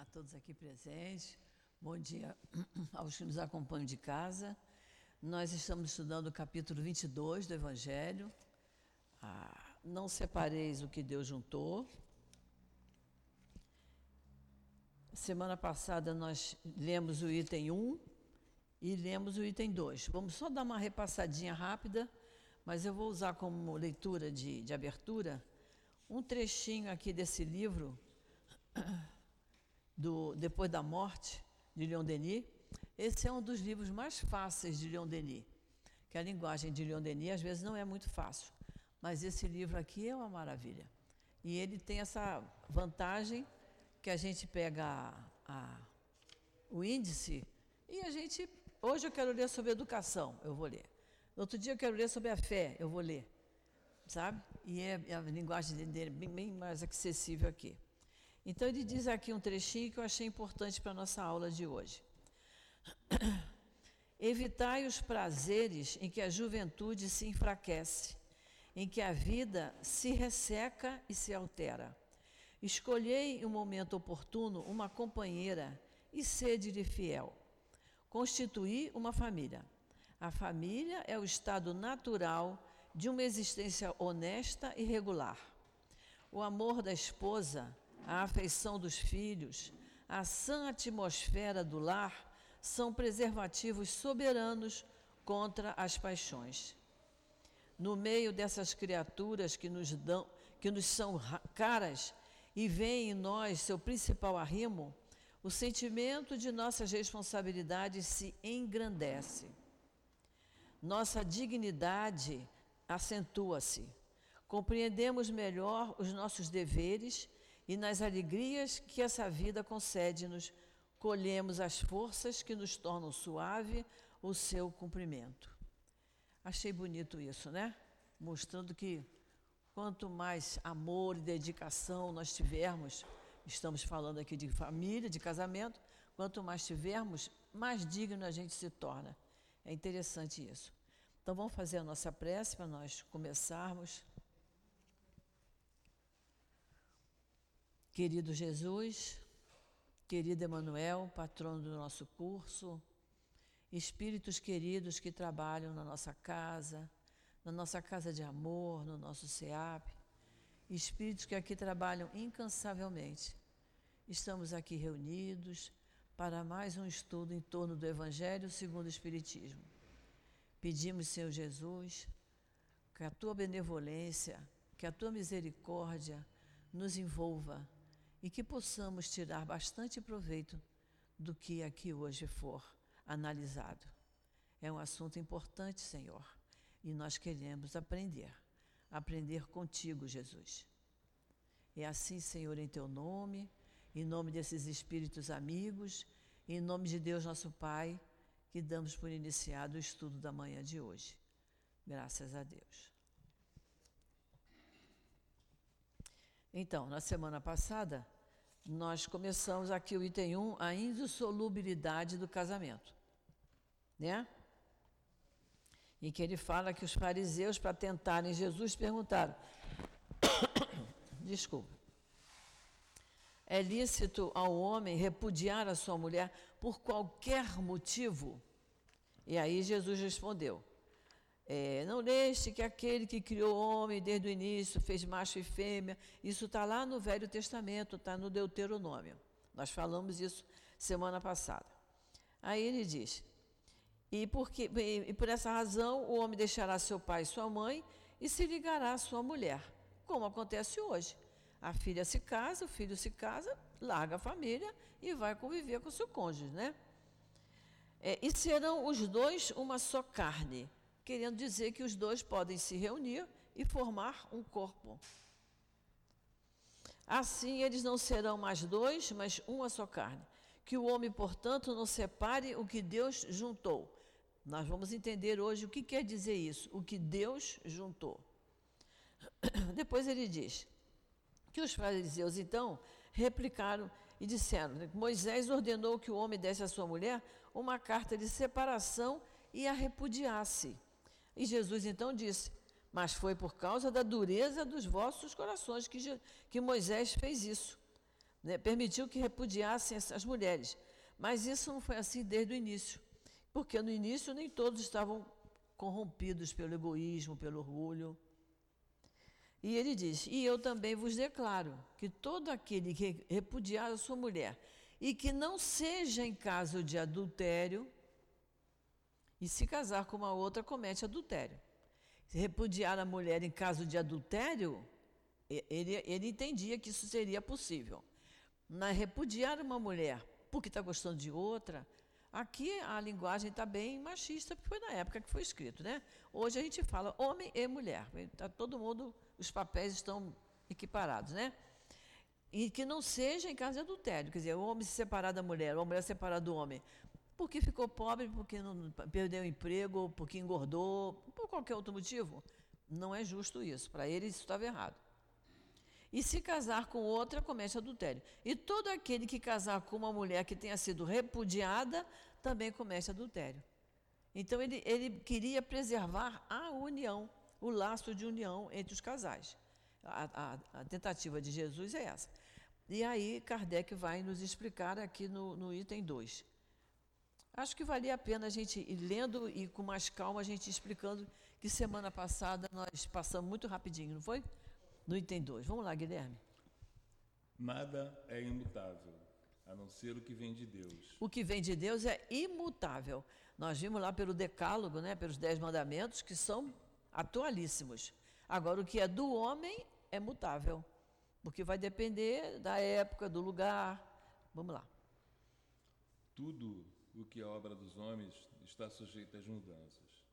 a todos aqui presentes. Bom dia aos que nos acompanham de casa. Nós estamos estudando o capítulo 22 do Evangelho. Ah, não separeis o que Deus juntou. Semana passada nós lemos o item 1 e lemos o item 2. Vamos só dar uma repassadinha rápida, mas eu vou usar como leitura de, de abertura um trechinho aqui desse livro, do Depois da Morte, de Leon Denis. Esse é um dos livros mais fáceis de Leon Denis, que a linguagem de Leon Denis às vezes não é muito fácil, mas esse livro aqui é uma maravilha. E ele tem essa vantagem que a gente pega a, a, o índice e a gente. Hoje eu quero ler sobre educação, eu vou ler. Outro dia eu quero ler sobre a fé, eu vou ler. Sabe? E é, a linguagem dele é bem, bem mais acessível aqui. Então ele diz aqui um trechinho que eu achei importante para a nossa aula de hoje. Evitai os prazeres em que a juventude se enfraquece, em que a vida se resseca e se altera Escolhei, em um momento oportuno, uma companheira e sede-lhe fiel. Constituí uma família. A família é o estado natural de uma existência honesta e regular. O amor da esposa, a afeição dos filhos, a sã atmosfera do lar são preservativos soberanos contra as paixões. No meio dessas criaturas que nos dão, que nos são caras, e vê em nós seu principal arrimo, o sentimento de nossas responsabilidades se engrandece. Nossa dignidade acentua-se. Compreendemos melhor os nossos deveres e nas alegrias que essa vida concede-nos, colhemos as forças que nos tornam suave o seu cumprimento. Achei bonito isso, né? Mostrando que Quanto mais amor e dedicação nós tivermos, estamos falando aqui de família, de casamento, quanto mais tivermos, mais digno a gente se torna. É interessante isso. Então vamos fazer a nossa prece para nós começarmos. Querido Jesus, querido Emanuel, patrono do nosso curso, espíritos queridos que trabalham na nossa casa, na nossa casa de amor, no nosso SEAP, espíritos que aqui trabalham incansavelmente. Estamos aqui reunidos para mais um estudo em torno do Evangelho segundo o Espiritismo. Pedimos, Senhor Jesus, que a tua benevolência, que a tua misericórdia nos envolva e que possamos tirar bastante proveito do que aqui hoje for analisado. É um assunto importante, Senhor e nós queremos aprender, aprender contigo, Jesus. É assim, Senhor, em teu nome, em nome desses espíritos amigos, em nome de Deus, nosso Pai, que damos por iniciado o estudo da manhã de hoje. Graças a Deus. Então, na semana passada, nós começamos aqui o item 1, a indissolubilidade do casamento. Né? em que ele fala que os fariseus, para tentarem Jesus, perguntaram: desculpa, é lícito ao homem repudiar a sua mulher por qualquer motivo? E aí Jesus respondeu: é, Não leste que aquele que criou o homem desde o início fez macho e fêmea? Isso está lá no Velho Testamento, está no Deuteronômio. Nós falamos isso semana passada. Aí ele diz: e, porque, e por essa razão o homem deixará seu pai e sua mãe e se ligará à sua mulher, como acontece hoje. A filha se casa, o filho se casa, larga a família e vai conviver com seu cônjuge, né? É, e serão os dois uma só carne, querendo dizer que os dois podem se reunir e formar um corpo. Assim eles não serão mais dois, mas uma só carne. Que o homem, portanto, não separe o que Deus juntou. Nós vamos entender hoje o que quer dizer isso, o que Deus juntou. Depois ele diz que os fariseus, então, replicaram e disseram: Moisés ordenou que o homem desse à sua mulher uma carta de separação e a repudiasse. E Jesus então disse: Mas foi por causa da dureza dos vossos corações que, que Moisés fez isso. né, permitiu que repudiassem as mulheres. Mas isso não foi assim desde o início, porque no início nem todos estavam corrompidos pelo egoísmo, pelo orgulho. E ele diz: E eu também vos declaro que todo aquele que repudiar a sua mulher e que não seja em caso de adultério, e se casar com uma outra, comete adultério. Se repudiar a mulher em caso de adultério, ele, ele entendia que isso seria possível. Mas repudiar uma mulher porque está gostando de outra, aqui a linguagem está bem machista, porque foi na época que foi escrito. Né? Hoje a gente fala homem e mulher. Tá todo mundo, os papéis estão equiparados. Né? E que não seja em caso de adultério, quer dizer, o homem se separar da mulher, ou a mulher se separar do homem, porque ficou pobre, porque não, perdeu o emprego, porque engordou, por qualquer outro motivo. Não é justo isso. Para ele, isso estava errado. E se casar com outra, comete adultério. E todo aquele que casar com uma mulher que tenha sido repudiada, também comete adultério. Então, ele, ele queria preservar a união, o laço de união entre os casais. A, a, a, tentativa de Jesus é essa. E aí, Kardec vai nos explicar aqui no, no item 2. Acho que valia a pena a gente ir lendo e com mais calma a gente explicando que semana passada nós passamos muito rapidinho, não foi? No item 2. Vamos lá, Guilherme. Nada é imutável, a não ser o que vem de Deus. O que vem de Deus é imutável. Nós vimos lá pelo decálogo, né, pelos dez mandamentos, que são atualíssimos. Agora, o que é do homem é mutável, porque vai depender da época, do lugar. Vamos lá. Tudo o que é obra dos homens está sujeito às mudanças.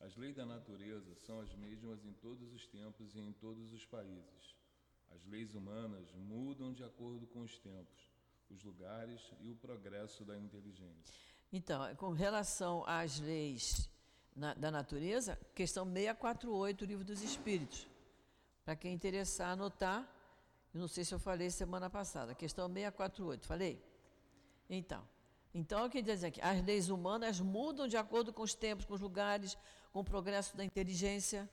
As leis da natureza são as mesmas em todos os tempos e em todos os países. As leis humanas mudam de acordo com os tempos, os lugares e o progresso da inteligência. Então, com relação às leis na, da natureza, questão 648 do Livro dos Espíritos. Para quem interessar anotar, não sei se eu falei semana passada, questão 648, falei? Então, então, quer dizer que as leis humanas mudam de acordo com os tempos, com os lugares, com o progresso da inteligência.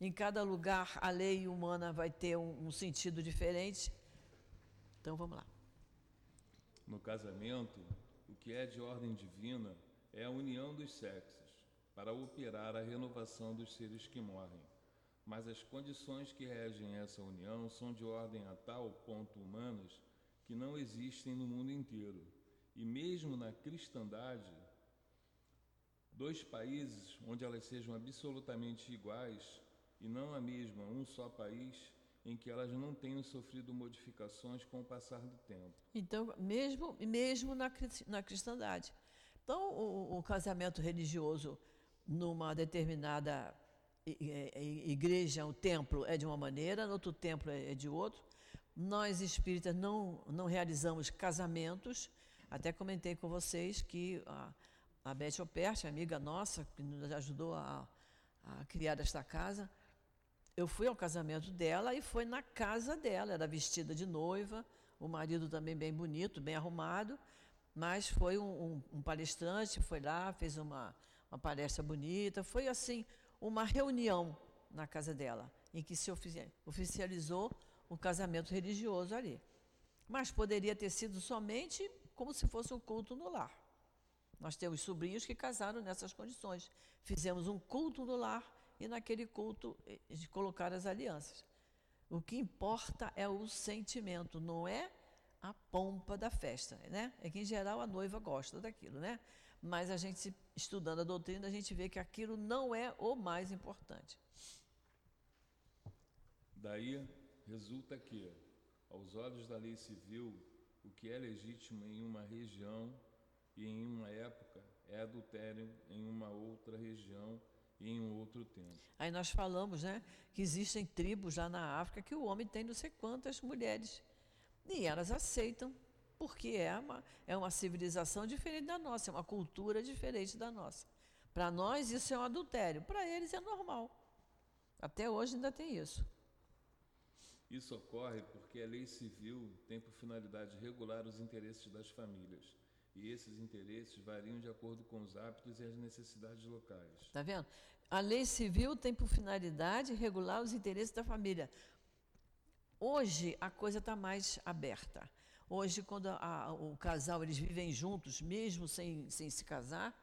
Em cada lugar, a lei humana vai ter um, um sentido diferente. Então, vamos lá. No casamento, o que é de ordem divina é a união dos sexos, para operar a renovação dos seres que morrem. Mas as condições que regem essa união são de ordem a tal ponto humanas que não existem no mundo inteiro e mesmo na cristandade, dois países onde elas sejam absolutamente iguais e não a mesma, um só país, em que elas não tenham sofrido modificações com o passar do tempo. Então, mesmo, mesmo na, na cristandade. Então, o, o casamento religioso numa determinada igreja, o templo é de uma maneira, no outro templo é de outro. Nós espíritas não, não realizamos casamentos até comentei com vocês que a, a Beth Opert, amiga nossa, que nos ajudou a, a criar esta casa, eu fui ao casamento dela e foi na casa dela, era vestida de noiva, o marido também bem bonito, bem arrumado, mas foi um, um, um palestrante, foi lá, fez uma, uma palestra bonita, foi assim, uma reunião na casa dela, em que se oficializou o casamento religioso ali. Mas poderia ter sido somente como se fosse um culto no lar. Nós temos sobrinhos que casaram nessas condições. Fizemos um culto no lar e naquele culto eh, de colocar as alianças. O que importa é o sentimento, não é a pompa da festa, né? É que em geral a noiva gosta daquilo, né? Mas a gente estudando a doutrina, a gente vê que aquilo não é o mais importante. Daí resulta que, aos olhos da lei civil, o que é legítimo em uma região e em uma época é adultério em uma outra região e em um outro tempo. Aí nós falamos, né, que existem tribos lá na África que o homem tem não sei quantas mulheres. E elas aceitam, porque é uma, é uma civilização diferente da nossa, é uma cultura diferente da nossa. Para nós isso é um adultério, para eles é normal. Até hoje ainda tem isso. Isso ocorre porque a lei civil tem por finalidade regular os interesses das famílias. E esses interesses variam de acordo com os hábitos e as necessidades locais. Está vendo? A lei civil tem por finalidade regular os interesses da família. Hoje a coisa está mais aberta. Hoje, quando a, o casal eles vivem juntos, mesmo sem, sem se casar,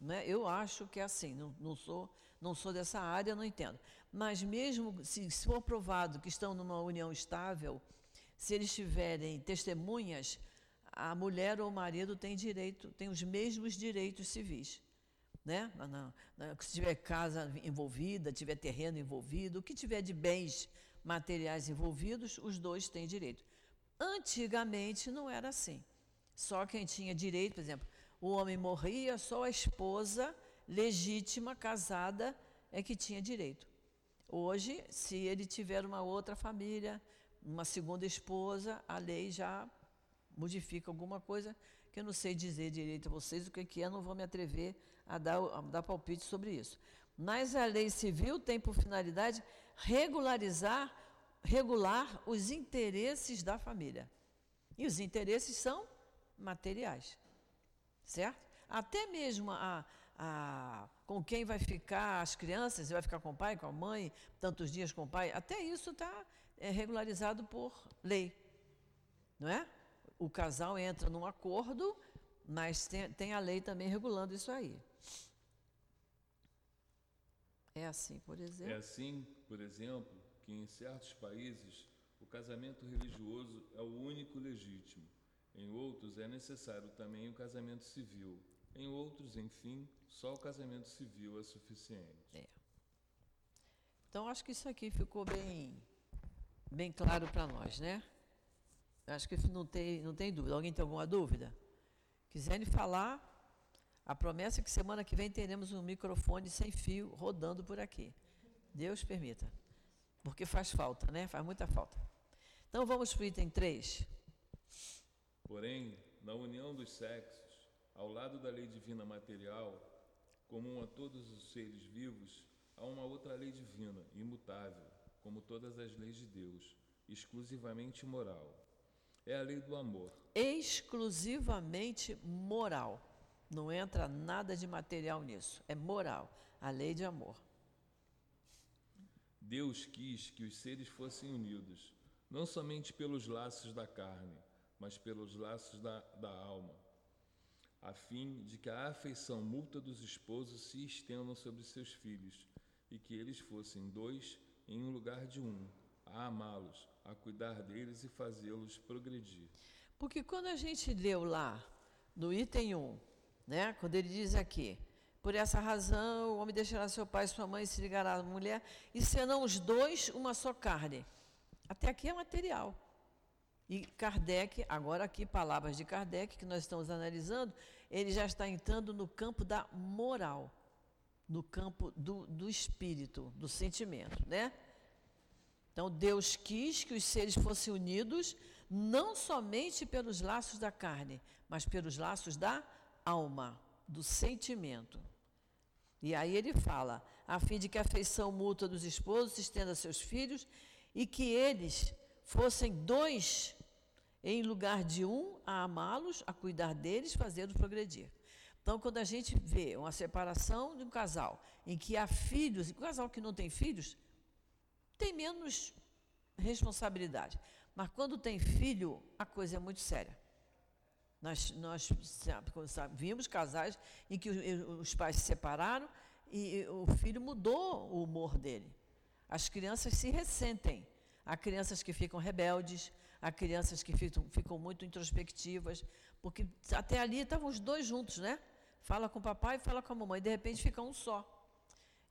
né, eu acho que é assim. Não, não, sou, não sou dessa área, não entendo. Mas mesmo se, se for provado que estão numa união estável, se eles tiverem testemunhas, a mulher ou o marido tem direito, tem os mesmos direitos civis. Né? se tiver casa envolvida, tiver terreno envolvido, o que tiver de bens materiais envolvidos, os dois têm direito. Antigamente não era assim. Só quem tinha direito, por exemplo, o homem morria, só a esposa legítima, casada, é que tinha direito. Hoje, se ele tiver uma outra família, uma segunda esposa, a lei já modifica alguma coisa que eu não sei dizer direito a vocês o que é, não vou me atrever a dar, a dar palpite sobre isso. Mas a lei civil tem por finalidade regularizar, regular os interesses da família. E os interesses são materiais, certo? Até mesmo a, a, com quem vai ficar as crianças, vai ficar com o pai, com a mãe, tantos dias com o pai, até isso está é, regularizado por lei, não é? O casal entra num acordo, mas tem, tem a lei também regulando isso aí. É assim, por exemplo. É assim, por exemplo, que em certos países o casamento religioso é o único legítimo. Em outros é necessário também o casamento civil. Em outros, enfim, só o casamento civil é suficiente. É. Então acho que isso aqui ficou bem, bem claro para nós, né? Acho que não tem, não tem dúvida. Alguém tem alguma dúvida? Quiserem falar, a promessa é que semana que vem teremos um microfone sem fio rodando por aqui. Deus permita. Porque faz falta, né? Faz muita falta. Então vamos para o item 3. Porém, na união dos sexos, ao lado da lei divina material, comum a todos os seres vivos, há uma outra lei divina, imutável, como todas as leis de Deus, exclusivamente moral. É a lei do amor. Exclusivamente moral. Não entra nada de material nisso. É moral. A lei de amor. Deus quis que os seres fossem unidos, não somente pelos laços da carne, mas pelos laços da, da alma, a fim de que a afeição mútua dos esposos se estendam sobre seus filhos e que eles fossem dois em um lugar de um, a amá-los, a cuidar deles e fazê-los progredir. Porque quando a gente leu lá no item 1, né? Quando ele diz aqui, por essa razão, o homem deixará seu pai e sua mãe e se ligará à mulher, e serão os dois uma só carne. Até aqui é material. E Kardec, agora aqui, palavras de Kardec, que nós estamos analisando, ele já está entrando no campo da moral, no campo do, do espírito, do sentimento, né? Então, Deus quis que os seres fossem unidos, não somente pelos laços da carne, mas pelos laços da alma, do sentimento. E aí ele fala, a fim de que a afeição mútua dos esposos se estenda a seus filhos e que eles fossem dois em lugar de um a amá-los, a cuidar deles, fazê-los progredir. Então, quando a gente vê uma separação de um casal em que há filhos, e o casal que não tem filhos tem menos responsabilidade. Mas quando tem filho, a coisa é muito séria. Nós, nós vimos casais em que os pais se separaram e o filho mudou o humor dele. As crianças se ressentem. Há crianças que ficam rebeldes, há crianças que ficam, ficam muito introspectivas, porque até ali estavam os dois juntos, né? Fala com o papai e fala com a mamãe, de repente fica um só.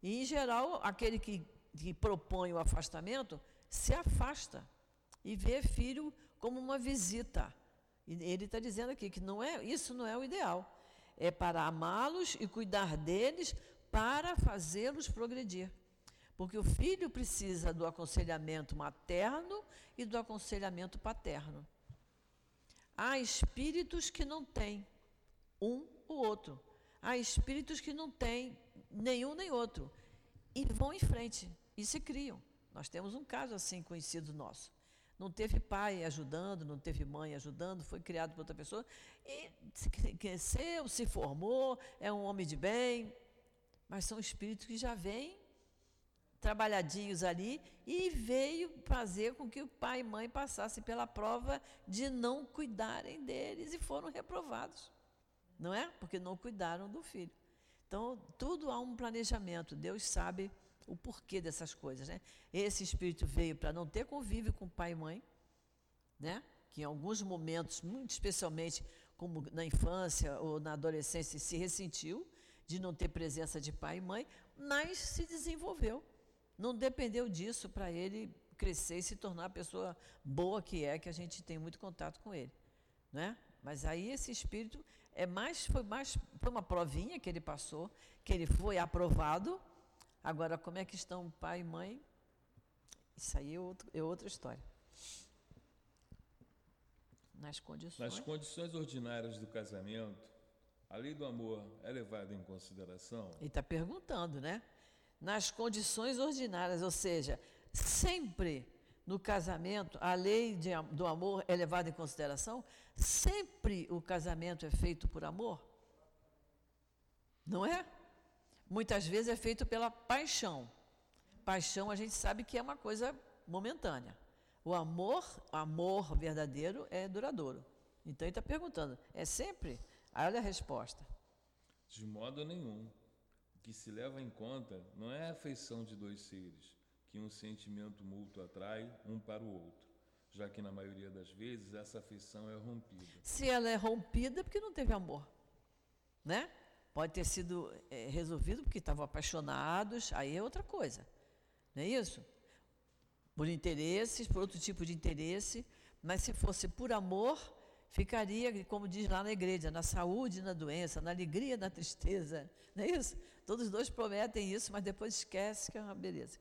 E, em geral, aquele que, que propõe o afastamento se afasta e vê filho como uma visita e ele está dizendo aqui que não é, isso não é o ideal. É para amá-los e cuidar deles para fazê-los progredir. Porque o filho precisa do aconselhamento materno e do aconselhamento paterno. Há espíritos que não têm um ou outro. Há espíritos que não têm nenhum nem outro. E vão em frente e se criam. Nós temos um caso assim conhecido nosso não teve pai ajudando, não teve mãe ajudando, foi criado por outra pessoa e cresceu, se formou, é um homem de bem, mas são espíritos que já vêm trabalhadinhos ali e veio fazer com que o pai e mãe passassem pela prova de não cuidarem deles e foram reprovados. Não é? Porque não cuidaram do filho. Então, tudo há um planejamento. Deus sabe o porquê dessas coisas, né? Esse espírito veio para não ter convívio com pai e mãe, né? Que em alguns momentos, muito especialmente como na infância ou na adolescência, se ressentiu de não ter presença de pai e mãe, mas se desenvolveu. Não dependeu disso para ele crescer e se tornar a pessoa boa que é, que a gente tem muito contato com ele, né? Mas aí esse espírito é mais foi mais foi uma provinha que ele passou, que ele foi aprovado. Agora como é que estão pai e mãe? Isso aí é, outro, é outra história. Nas condições. Nas condições ordinárias do casamento, a lei do amor é levada em consideração? Ele está perguntando, né? Nas condições ordinárias, ou seja, sempre no casamento a lei de, do amor é levada em consideração? Sempre o casamento é feito por amor? Não é? Muitas vezes é feito pela paixão. Paixão a gente sabe que é uma coisa momentânea. O amor, amor verdadeiro é duradouro. Então ele está perguntando, é sempre? Olha a resposta. De modo nenhum. Que se leva em conta não é a afeição de dois seres, que um sentimento mútuo atrai um para o outro, já que na maioria das vezes essa afeição é rompida. Se ela é rompida, é porque não teve amor, né? Pode ter sido é, resolvido porque estavam apaixonados, aí é outra coisa, não é isso? Por interesses, por outro tipo de interesse, mas se fosse por amor, ficaria, como diz lá na igreja, na saúde e na doença, na alegria e na tristeza. Não é isso? Todos os dois prometem isso, mas depois esquece que é uma beleza.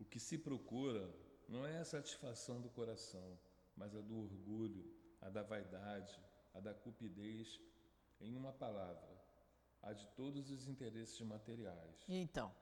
O que se procura não é a satisfação do coração, mas a do orgulho, a da vaidade, a da cupidez, em uma palavra, a de todos os interesses materiais. Então,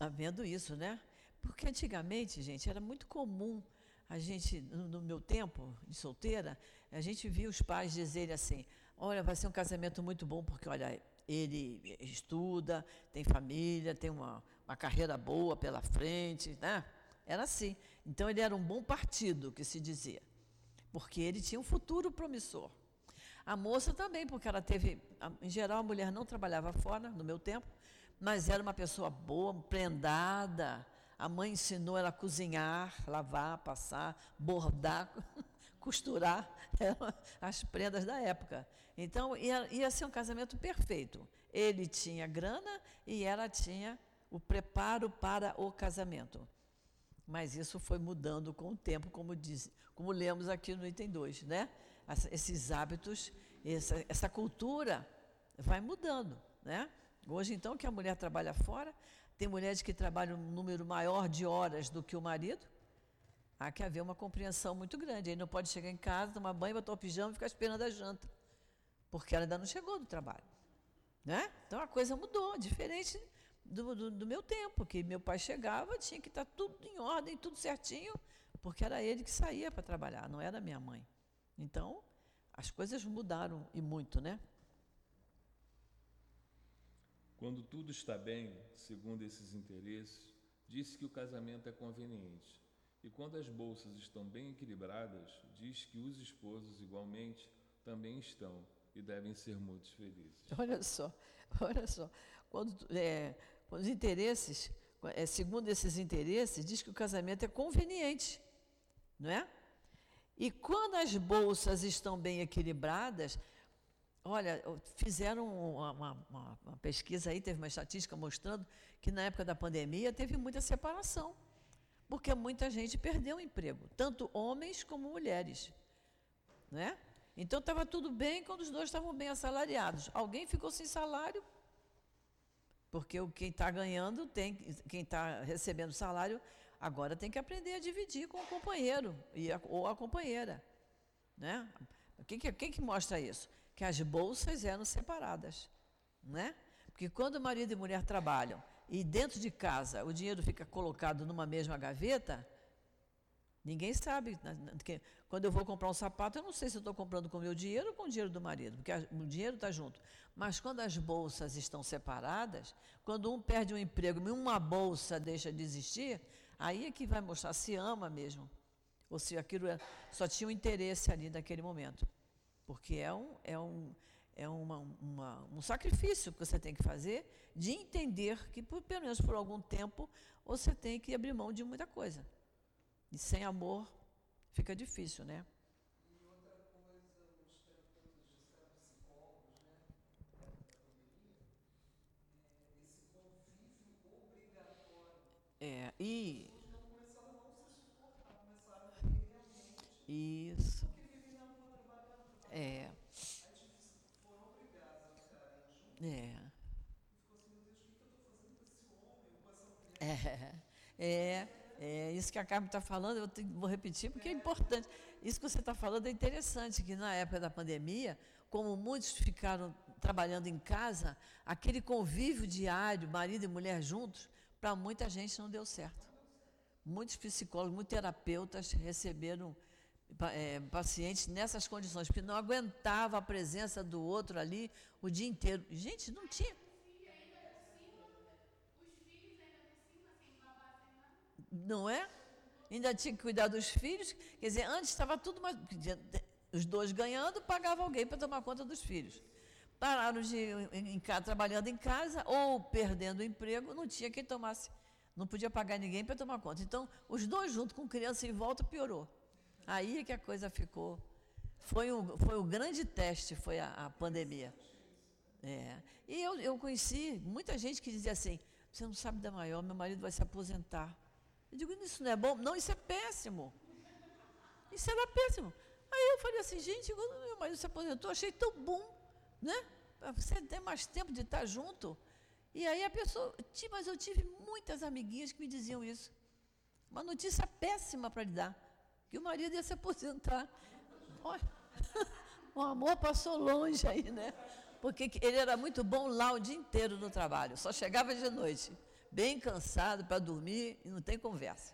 havendo isso, né? Porque antigamente, gente, era muito comum a gente, no meu tempo de solteira, a gente via os pais dizerem assim: olha, vai ser um casamento muito bom, porque, olha, ele estuda, tem família, tem uma, uma carreira boa pela frente, né? Era assim. Então, ele era um bom partido, que se dizia, porque ele tinha um futuro promissor. A moça também, porque ela teve. Em geral, a mulher não trabalhava fora, no meu tempo, mas era uma pessoa boa, prendada, a mãe ensinou ela a cozinhar, lavar, passar, bordar, costurar as prendas da época. Então, ia, ia ser um casamento perfeito. Ele tinha grana e ela tinha o preparo para o casamento. Mas isso foi mudando com o tempo, como, diz, como lemos aqui no item 2, né? Esses hábitos, essa, essa cultura vai mudando, né? Hoje, então, que a mulher trabalha fora, tem mulheres que trabalham um número maior de horas do que o marido. Há que haver uma compreensão muito grande. Aí não pode chegar em casa, tomar banho, botar o pijama e ficar esperando a janta. Porque ela ainda não chegou do trabalho. Né? Então a coisa mudou, diferente do, do, do meu tempo, que meu pai chegava, tinha que estar tudo em ordem, tudo certinho, porque era ele que saía para trabalhar, não era minha mãe. Então, as coisas mudaram e muito, né? Quando tudo está bem, segundo esses interesses, diz que o casamento é conveniente. E quando as bolsas estão bem equilibradas, diz que os esposos, igualmente, também estão e devem ser muito felizes. Olha só, olha só. Quando, é, quando os interesses, é, segundo esses interesses, diz que o casamento é conveniente, não é? E quando as bolsas estão bem equilibradas, Olha, fizeram uma, uma, uma, pesquisa aí, teve uma estatística mostrando que na época da pandemia teve muita separação, porque muita gente perdeu o emprego, tanto homens como mulheres. Né? Então estava tudo bem quando os dois estavam bem assalariados. Alguém ficou sem salário, porque quem está ganhando, tem, quem está recebendo salário, agora tem que aprender a dividir com o companheiro e a, ou a companheira. Né? O que, que, que mostra isso? Que as bolsas eram separadas, né? Porque quando marido e mulher trabalham e dentro de casa o dinheiro fica colocado numa mesma gaveta, Ninguém sabe. Quando eu vou comprar um sapato, eu não sei se estou comprando com o meu dinheiro ou com o dinheiro do marido, porque o dinheiro está junto. Mas quando as bolsas estão separadas, quando um perde um emprego e uma bolsa deixa de existir, aí é que vai mostrar se ama mesmo. Ou se aquilo é, só tinha um interesse ali naquele momento. Porque é um, é um, é uma, uma, um sacrifício que você tem que fazer de entender que, por, pelo menos por algum tempo, você tem que abrir mão de muita coisa. E sem amor fica difícil, né? É, e. Isso. É. É. É. É. Isso que a Carmen está falando, eu vou repetir porque é importante. Isso que você está falando é interessante, que na época da pandemia, como muitos ficaram trabalhando em casa, aquele convívio diário, marido e mulher juntos, para muita gente não deu certo. Muitos psicólogos, muitos terapeutas receberam é, pacientes nessas condições, porque não aguentava a presença do outro ali o dia inteiro. Gente, não tinha não é? Ainda tinha que cuidar dos filhos. Quer dizer, antes estava tudo mais. Os dois ganhando, pagava alguém para tomar conta dos filhos. Pararam de em, em, trabalhando em casa ou perdendo o emprego, não tinha quem tomasse. Não podia pagar ninguém para tomar conta. Então, os dois junto com criança em volta piorou. Aí é que a coisa ficou. Foi um, foi grande teste, foi a, a pandemia. É. E eu, eu conheci muita gente que dizia assim: você não sabe da maior, meu marido vai se aposentar. Eu digo, isso não é bom? Não, isso é péssimo. Isso era péssimo. Aí eu falei assim, gente, quando meu marido se aposentou, achei tão bom, né? Você ter mais tempo de estar junto. E aí a pessoa, mas eu tive muitas amiguinhas que me diziam isso. Uma notícia péssima para lhe dar, que o marido ia se aposentar. Olha, o amor passou longe aí, né? Porque ele era muito bom lá o dia inteiro no trabalho, só chegava de noite bem cansado para dormir e não tem conversa.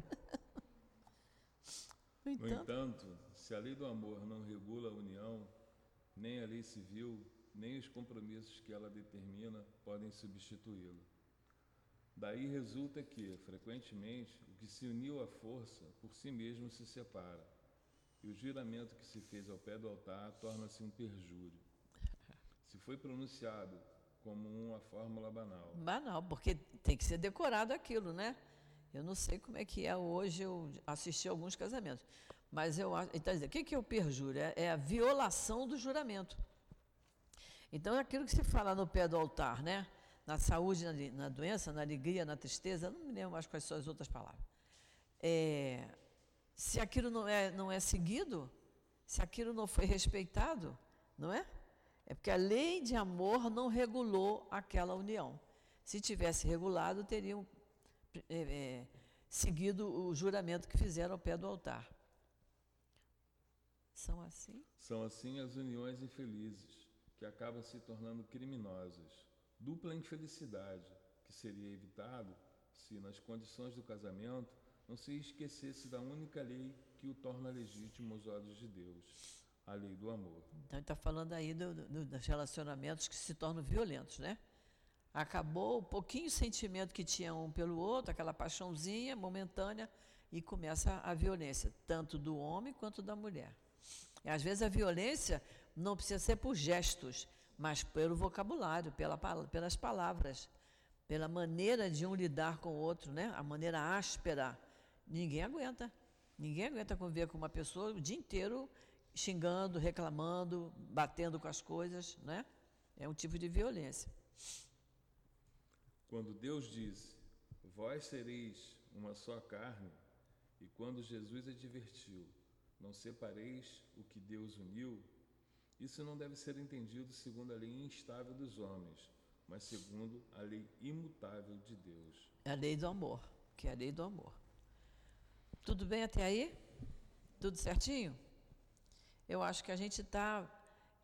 no, entanto, no entanto, se a lei do amor não regula a união, nem a lei civil, nem os compromissos que ela determina podem substituí-lo. Daí resulta que, frequentemente, o que se uniu à força por si mesmo se separa, e o juramento que se fez ao pé do altar torna-se um perjúrio. Se foi pronunciado como uma fórmula banal. Banal, porque tem que ser decorado aquilo, né? Eu não sei como é que é hoje, eu assisti a alguns casamentos. Mas eu acho. Então, o que é o perjúrio? É, a violação do juramento. Então, é aquilo que se fala no pé do altar, né? Na saúde, na, na doença, na alegria, na tristeza, não me lembro mais quais são as outras palavras. É, se aquilo não é, não é seguido, se aquilo não foi respeitado, não é? É porque a lei de amor não regulou aquela união. Se tivesse regulado, teriam é, é, seguido o juramento que fizeram ao pé do altar. São assim? São assim as uniões infelizes, que acabam se tornando criminosas. Dupla infelicidade, que seria evitado se, nas condições do casamento, não se esquecesse da única lei que o torna legítimo aos olhos de Deus a lei do amor. Então, está falando aí do, do, dos relacionamentos que se tornam violentos, né? Acabou o pouquinho sentimento que tinha um pelo outro, aquela paixãozinha momentânea, e começa a violência, tanto do homem quanto da mulher. E às vezes a violência não precisa ser por gestos, mas pelo vocabulário, pela, pelas palavras, pela maneira de um lidar com o outro, né? a maneira áspera. Ninguém aguenta. Ninguém aguenta conviver com uma pessoa o dia inteiro xingando, reclamando, batendo com as coisas, né? É um tipo de violência. Quando Deus diz, vós sereis uma só carne, e quando Jesus advertiu, não separeis o que Deus uniu, isso não deve ser entendido segundo a lei instável dos homens, mas segundo a lei imutável de Deus. É a lei do amor, que é a lei do amor. Tudo bem até aí? Tudo certinho? Eu acho que a gente está,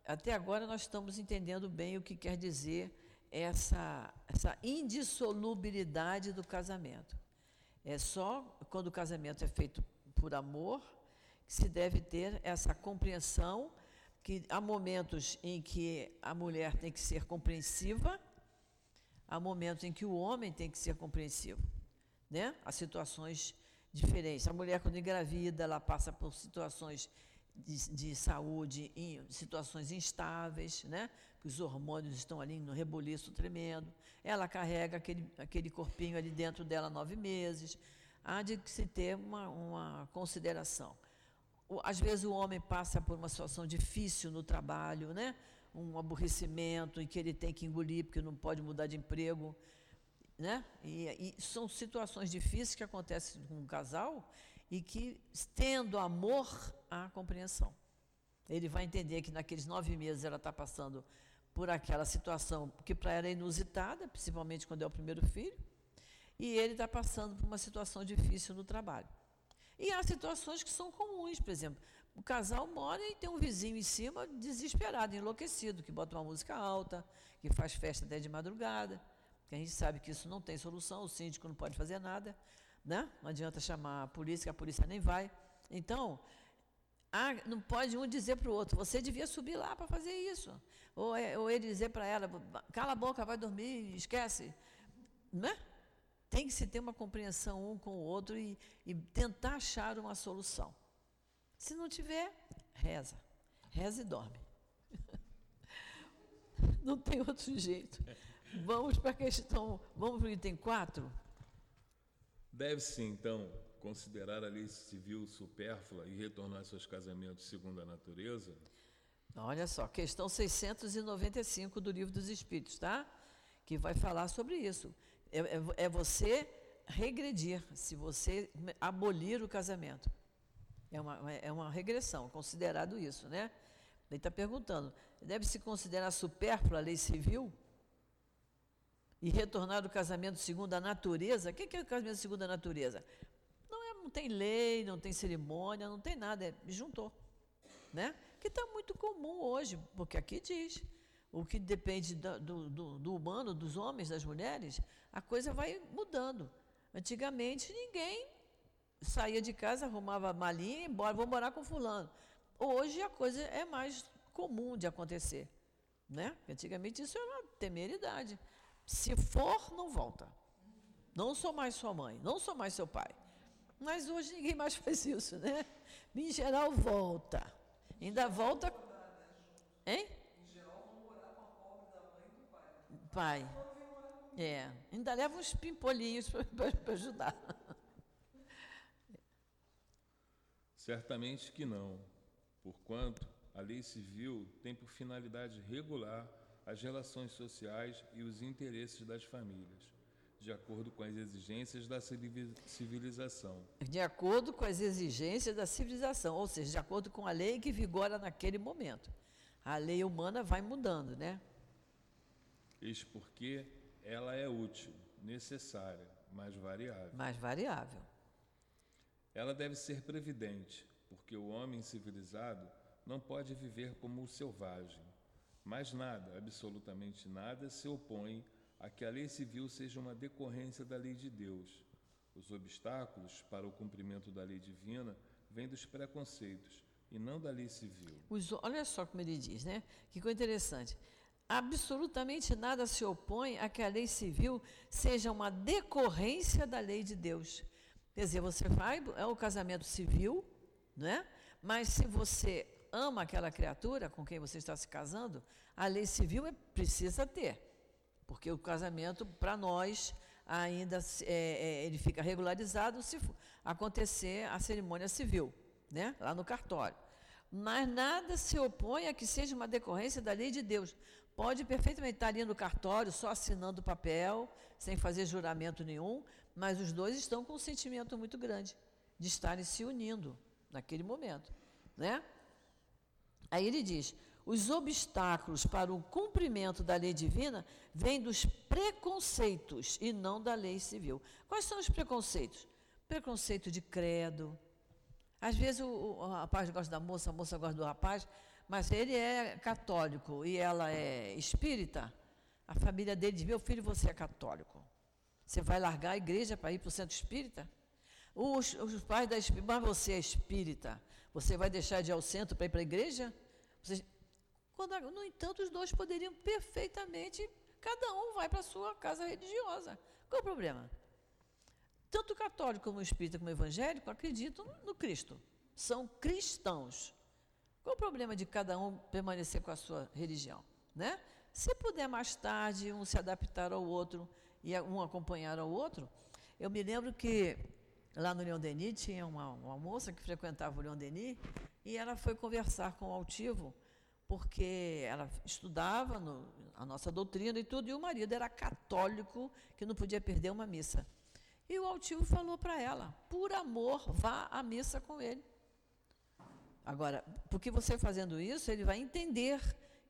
até agora nós estamos entendendo bem o que quer dizer essa, essa indissolubilidade do casamento. É só quando o casamento é feito por amor, que se deve ter essa compreensão, que há momentos em que a mulher tem que ser compreensiva, há momentos em que o homem tem que ser compreensivo. Né? Há situações diferentes. A mulher, quando engravida, ela passa por situações de, de saúde, em situações instáveis, né? os hormônios estão ali no rebuliço tremendo. Ela carrega aquele, aquele corpinho ali dentro dela nove meses. Há de se ter uma, uma consideração. Às vezes o homem passa por uma situação difícil no trabalho, né? um aborrecimento em que ele tem que engolir porque não pode mudar de emprego. Né? E, e são situações difíceis que acontecem com um casal e que, tendo amor, há compreensão. Ele vai entender que naqueles nove meses ela está passando por aquela situação que para ela é inusitada, principalmente quando é o primeiro filho, e ele está passando por uma situação difícil no trabalho. E há situações que são comuns, por exemplo, o casal mora e tem um vizinho em cima desesperado, enlouquecido, que bota uma música alta, que faz festa até de madrugada, que a gente sabe que isso não tem solução, o síndico não pode fazer nada, né? não adianta chamar a polícia, que a polícia nem vai. Então, não pode um dizer para o outro, você devia subir lá para fazer isso. Ou, é, ou ele dizer para ela, cala a boca, vai dormir, esquece. Né? Tem que se ter uma compreensão um com o outro e, e tentar achar uma solução. Se não tiver, reza. Reza e dorme. Não tem outro jeito. Vamos para a questão. Vamos para o item 4? Deve-se, então, considerar a lei civil supérflua e retornar seus casamentos segundo a natureza? Olha só, questão 695 do Livro dos Espíritos, tá? Que vai falar sobre isso. É, é, é você regredir, se você abolir o casamento. É uma, é uma regressão, considerado isso, né? Ele está perguntando: deve-se considerar supérflua a lei civil? E retornar o casamento segundo a natureza? O que é o casamento segundo a natureza? Não, é, não tem lei, não tem cerimônia, não tem nada, é juntou. Né? que está muito comum hoje, porque aqui diz, o que depende do, do, do, humano, dos homens, das mulheres, a coisa vai mudando. Antigamente ninguém saía de casa, arrumava malinha e embora, vou morar com fulano. Hoje a coisa é mais comum de acontecer. Né? Antigamente isso era uma temeridade. Se for, não volta. Não sou mais sua mãe, não sou mais seu pai. Mas hoje ninguém mais faz isso, né? Em geral, volta. Ainda volta. Hein? Pai. É. Ainda leva uns pimpolinhos para ajudar. Certamente que não, porquanto a lei civil tem por finalidade regular as relações sociais e os interesses das famílias de acordo com as exigências da civilização. De acordo com as exigências da civilização, ou seja, de acordo com a lei que vigora naquele momento. A lei humana vai mudando, né? Eis porque ela é útil, necessária, mas variável. Mais variável. Ela deve ser previdente, porque o homem civilizado não pode viver como o selvagem. Mas nada, absolutamente nada, se opõe a que a lei civil seja uma decorrência da lei de Deus. Os obstáculos para o cumprimento da lei divina vêm dos preconceitos e não da lei civil. Os, olha só como ele diz, né? Que coisa interessante. Absolutamente nada se opõe a que a lei civil seja uma decorrência da lei de Deus. Quer dizer, você vai, é o casamento civil, né? mas se você ama aquela criatura com quem você está se casando, a lei civil é, precisa ter. Porque o casamento, para nós, ainda é, é, ele fica regularizado se acontecer a cerimônia civil, né? lá no cartório. Mas nada se opõe a que seja uma decorrência da lei de Deus. Pode perfeitamente estar ali no cartório, só assinando o papel, sem fazer juramento nenhum, mas os dois estão com um sentimento muito grande de estarem se unindo naquele momento. Né? Aí ele diz: os obstáculos para o cumprimento da lei divina vêm dos preconceitos e não da lei civil. Quais são os preconceitos? Preconceito de credo. Às vezes o, o rapaz gosta da moça, a moça gosta do rapaz, mas ele é católico e ela é espírita. A família dele diz: Meu filho, você é católico. Você vai largar a igreja para ir para o centro espírita? Os, os pais da espírita, mas você é espírita, você vai deixar de ir ao centro para ir para a igreja? Você, quando, no entanto, os dois poderiam perfeitamente, cada um vai para a sua casa religiosa. Qual é o problema? Tanto o católico como o espírita como o evangélico acreditam no Cristo. São cristãos. Qual o problema de cada um permanecer com a sua religião? Né? Se puder mais tarde um se adaptar ao outro e um acompanhar ao outro, eu me lembro que lá no Leon Denis tinha uma, uma moça que frequentava o Leon Denis e ela foi conversar com o altivo porque ela estudava no, a nossa doutrina e tudo, e o marido era católico, que não podia perder uma missa. E o altivo falou para ela: por amor, vá à missa com ele. Agora, porque você fazendo isso, ele vai entender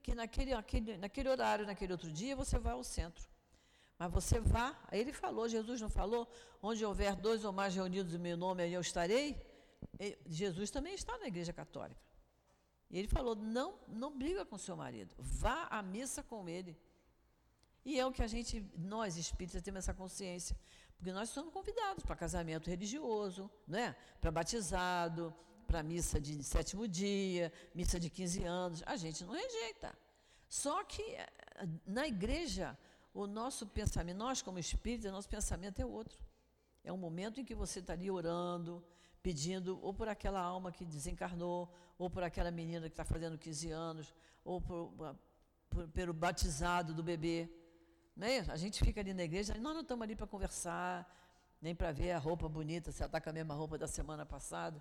que naquele, aquele, naquele horário, naquele outro dia, você vai ao centro. Mas você vá, ele falou, Jesus não falou, onde houver dois ou mais reunidos em meu nome, aí eu estarei. Jesus também está na igreja católica. E ele falou: não, não briga com seu marido, vá à missa com ele. E é o que a gente, nós espíritas, temos essa consciência. Porque nós somos convidados para casamento religioso, né? para batizado, para missa de sétimo dia, missa de 15 anos. A gente não rejeita. Só que eh, na igreja, o nosso pensamento, nós como espíritas, nosso pensamento é outro. É um momento em que você está ali orando, pedindo ou por aquela alma que desencarnou, ou por aquela menina que está fazendo 15 anos, ou por, por, pelo batizado do bebê. Né? A gente fica ali na igreja, nós não estamos ali para conversar, nem para ver a roupa bonita, se ela está com a mesma roupa da semana passada.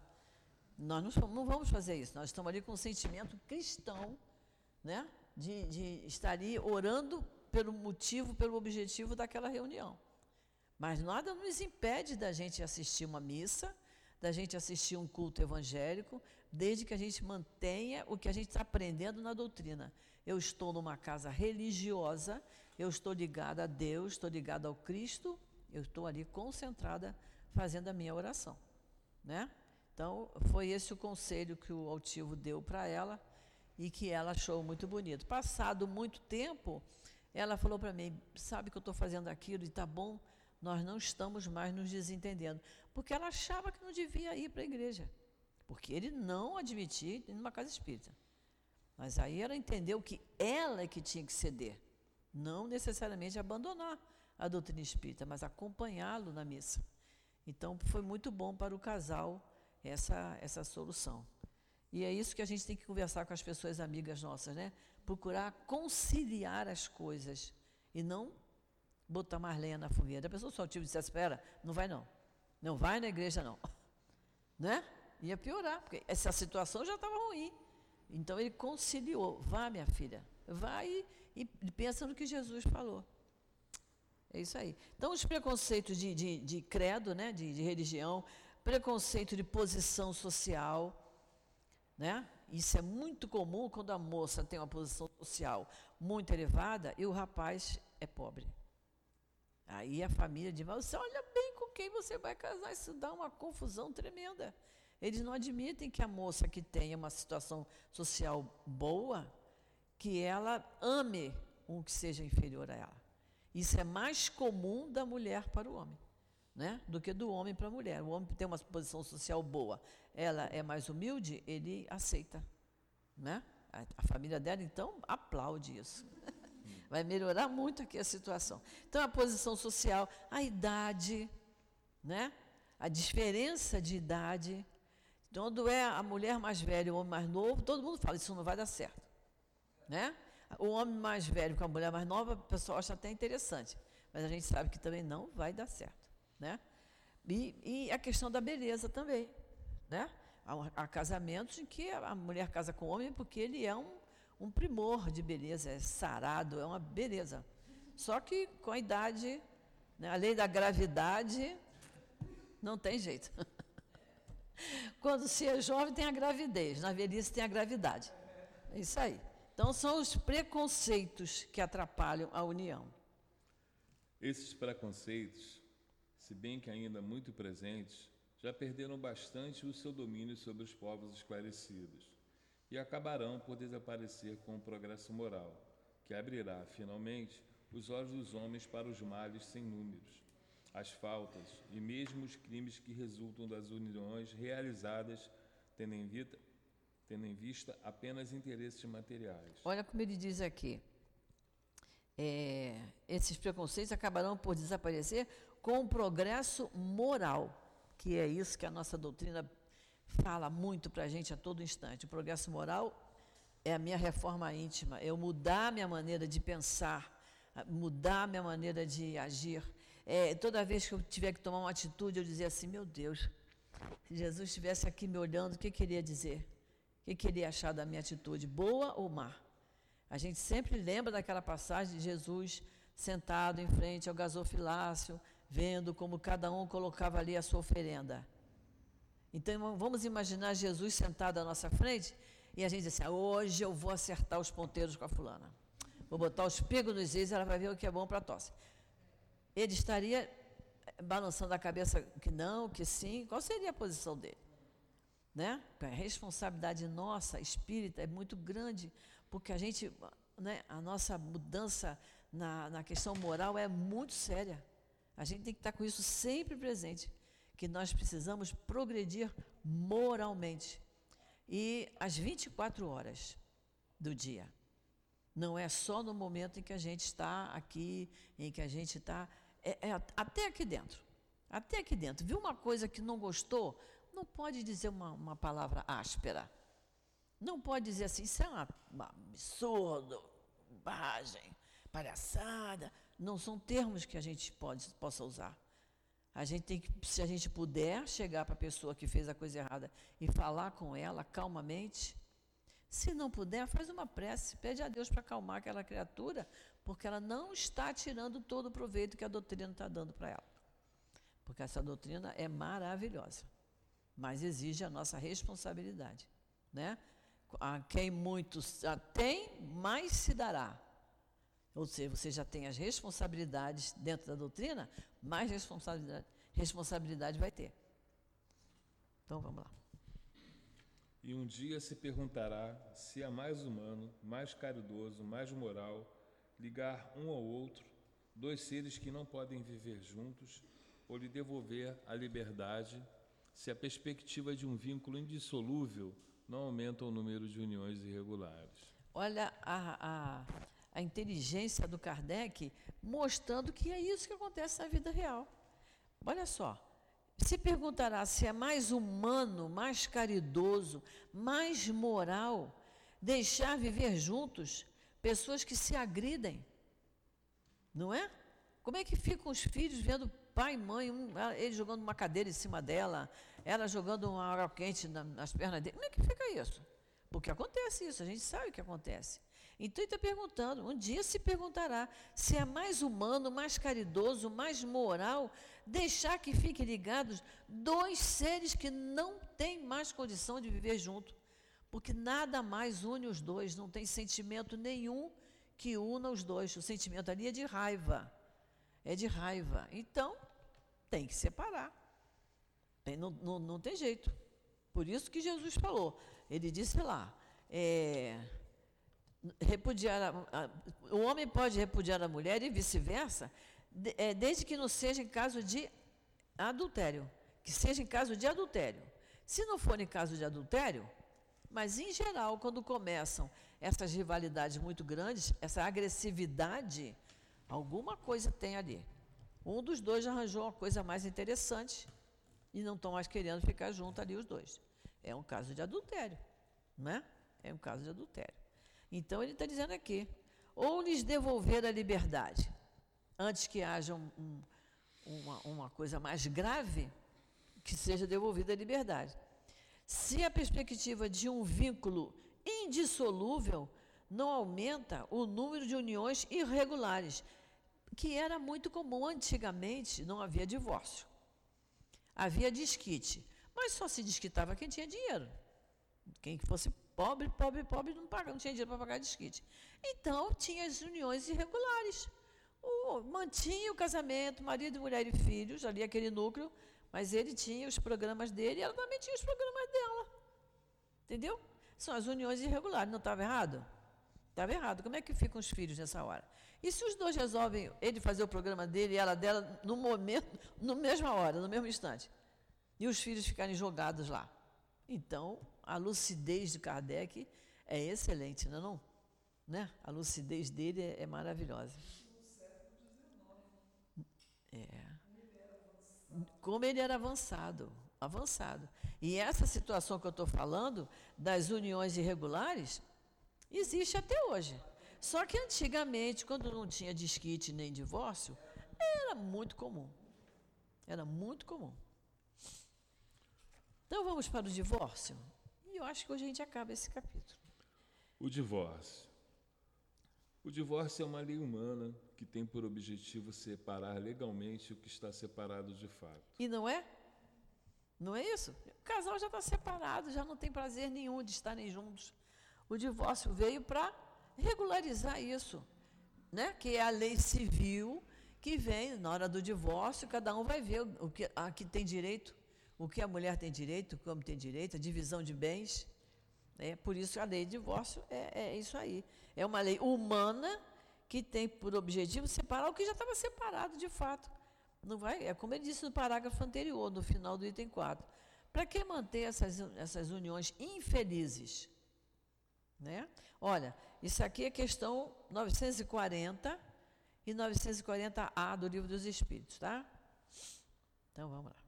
Nós não, não, vamos fazer isso, nós estamos ali com um sentimento cristão, né? de, de estar ali orando pelo motivo, pelo objetivo daquela reunião. Mas nada nos impede da gente assistir uma missa, da gente assistir um culto evangélico, desde que a gente mantenha o que a gente está aprendendo na doutrina. Eu estou numa casa religiosa, eu estou ligada a Deus, estou ligada ao Cristo, eu estou ali concentrada fazendo a minha oração, né? Então, foi esse o conselho que o altivo deu para ela e que ela achou muito bonito. Passado muito tempo, ela falou para mim: sabe que eu estou fazendo aquilo e está bom, nós não estamos mais nos desentendendo. Porque ela achava que não devia ir para a igreja. Porque ele não admitia ir numa casa espírita. Mas aí ela entendeu que ela é que tinha que ceder. Não necessariamente abandonar a doutrina espírita, mas acompanhá-lo na missa. Então foi muito bom para o casal essa, essa solução. E é isso que a gente tem que conversar com as pessoas amigas nossas, né? Procurar conciliar as coisas e não botar mais lenha na fogueira. A pessoa só tive disse, espera, não vai não. Não vai na igreja não. Né? Ia piorar, porque essa situação já estava ruim. Então ele conciliou. Vá, minha filha, vai e, e pensa no que Jesus falou. É isso aí. Então, os preconceitos de, de, de credo, né, de, de, religião, preconceito de posição social, né? Isso é muito comum quando a moça tem uma posição social muito elevada e o rapaz é pobre. Aí a família diz, mas você olha bem com quem você vai casar, isso dá uma confusão tremenda. Eles não admitem que a moça que tenha uma situação social boa, que ela ame um que seja inferior a ela. Isso é mais comum da mulher para o homem, né? do que do homem para a mulher. O homem tem uma posição social boa, ela é mais humilde, ele aceita. Né? A, a família dela, então, aplaude isso. Vai melhorar muito aqui a situação. Então, a posição social, a idade, né? a diferença de idade. Quando é a mulher mais velha e o homem mais novo, todo mundo fala, isso não vai dar certo. Né? O homem mais velho com a mulher mais nova, o pessoal acha até interessante. Mas a gente sabe que também não vai dar certo. Né? E, e a questão da beleza também. Né? Há, há casamentos em que a mulher casa com o homem porque ele é um um primor de beleza, é sarado, é uma beleza. Só que com a idade, né, a lei da gravidade, não tem jeito. Quando se é jovem, tem a gravidez, na velhice, tem a gravidade. É isso aí. Então, são os preconceitos que atrapalham a união. Esses preconceitos, se bem que ainda muito presentes, já perderam bastante o seu domínio sobre os povos esclarecidos e acabarão por desaparecer com o progresso moral, que abrirá, finalmente, os olhos dos homens para os males sem números, as faltas e mesmo os crimes que resultam das uniões realizadas tendo em, vista, tendo em vista apenas interesses materiais. Olha como ele diz aqui. É, esses preconceitos acabarão por desaparecer com o progresso moral, que é isso que a nossa doutrina fala muito para a gente a todo instante. O progresso moral é a minha reforma íntima, é eu mudar minha maneira de pensar, mudar minha maneira de agir. É, toda vez que eu tiver que tomar uma atitude, eu dizer assim: meu Deus, se Jesus estivesse aqui me olhando, o que queria dizer? O que queria achar da minha atitude, boa ou má? A gente sempre lembra daquela passagem de Jesus sentado em frente ao gasofilácio, vendo como cada um colocava ali a sua oferenda. Então vamos imaginar Jesus sentado à nossa frente e a gente diz assim: ah, hoje eu vou acertar os ponteiros com a fulana. Vou botar os pingos nos is ela vai ver o que é bom para a tosse. Ele estaria balançando a cabeça que não, que sim. Qual seria a posição dele? Né? A responsabilidade nossa, espírita, é muito grande, porque a gente, né, a nossa mudança na, na questão moral é muito séria. A gente tem que estar com isso sempre presente, que nós precisamos progredir moralmente. E às 24 horas do dia. Não é só no momento em que a gente está aqui, em que a gente está. É, é, até aqui dentro. Até aqui dentro. Viu uma coisa que não gostou? Não pode dizer uma, uma palavra áspera. Não pode dizer assim, isso é um absurdo, bobagem, palhaçada. Não são termos que a gente pode, possa usar. A gente tem que, se a gente puder, chegar para a pessoa que fez a coisa errada e falar com ela calmamente. Se não puder, faz uma prece, pede a Deus para acalmar aquela criatura, porque ela não está tirando todo o proveito que a doutrina está dando para ela. Porque essa doutrina é maravilhosa, mas exige a nossa responsabilidade. Né? A quem muito tem, mais se dará. Ou seja, você já tem as responsabilidades dentro da doutrina, mais responsabilidade, responsabilidade vai ter. Então vamos lá. E um dia se perguntará se é mais humano, mais caridoso, mais moral ligar um ao outro dois seres que não podem viver juntos ou lhe devolver a liberdade se a perspectiva de um vínculo indissolúvel não aumenta o número de uniões irregulares. Olha a, a a inteligência do Kardec, mostrando que é isso que acontece na vida real. Olha só, se perguntará se é mais humano, mais caridoso, mais moral deixar viver juntos pessoas que se agridem, não é? Como é que ficam os filhos vendo pai e mãe, um, ele jogando uma cadeira em cima dela, ela jogando uma água quente nas pernas dele? Como é que fica isso? Porque acontece isso, a gente sabe o que acontece. Então ele está perguntando, um dia se perguntará se é mais humano, mais caridoso, mais moral deixar que fiquem ligados dois seres que não têm mais condição de viver junto. Porque nada mais une os dois, não tem sentimento nenhum que una os dois. O sentimento ali é de raiva. É de raiva. Então, tem que separar. Tem, não, não, não tem jeito. Por isso que Jesus falou. Ele disse lá, é, repudiar a, a, o homem pode repudiar a mulher e vice-versa, de, é, desde que não seja em caso de adultério, que seja em caso de adultério. Se não for em caso de adultério, mas em geral, quando começam essas rivalidades muito grandes, essa agressividade, alguma coisa tem ali. Um dos dois arranjou uma coisa mais interessante e não estão mais querendo ficar junto ali os dois. É um caso de adultério, não é? É um caso de adultério. Então ele está dizendo aqui: ou lhes devolver a liberdade, antes que haja um, um, uma, uma coisa mais grave, que seja devolvida a liberdade. Se a perspectiva de um vínculo indissolúvel não aumenta o número de uniões irregulares, que era muito comum antigamente, não havia divórcio. Havia desquite, mas só se desquitava quem tinha dinheiro. Quem fosse Pobre, pobre, pobre não paga, não tinha dinheiro para pagar desquite. Então, tinha as uniões irregulares. O, mantinha o casamento, marido, mulher e filhos, ali aquele núcleo, mas ele tinha os programas dele e ela também tinha os programas dela. Entendeu? São as uniões irregulares, não estava errado? Estava errado. Como é que ficam os filhos nessa hora? E se os dois resolvem, ele fazer o programa dele e ela dela, no momento, na mesma hora, no mesmo instante, e os filhos ficarem jogados lá? Então, a lucidez de Kardec é excelente, não é? Não? Né? A lucidez dele é, é maravilhosa. É. Como ele era avançado, avançado. E essa situação que eu estou falando, das uniões irregulares, existe até hoje. Só que antigamente, quando não tinha disquite nem divórcio, era muito comum. Era muito comum. Então vamos para o divórcio. E eu acho que hoje a gente acaba esse capítulo. O divórcio. O divórcio é uma lei humana que tem por objetivo separar legalmente o que está separado de fato. E não é? Não é isso? O casal já está separado, já não tem prazer nenhum de estarem juntos. O divórcio veio para regularizar isso, né? que é a lei civil que vem na hora do divórcio, cada um vai ver o que, a que tem direito, o que a mulher tem direito, o que o homem tem direito, a divisão de bens. É, por isso a lei de divórcio é, é isso aí. É uma lei humana que tem por objetivo separar o que já estava separado de fato. Não vai, é como ele disse no parágrafo anterior, no final do item 4. Para que manter essas, essas uniões infelizes? Né? Olha, isso aqui é questão 940 e 940A do Livro dos Espíritos, tá? Então vamos lá.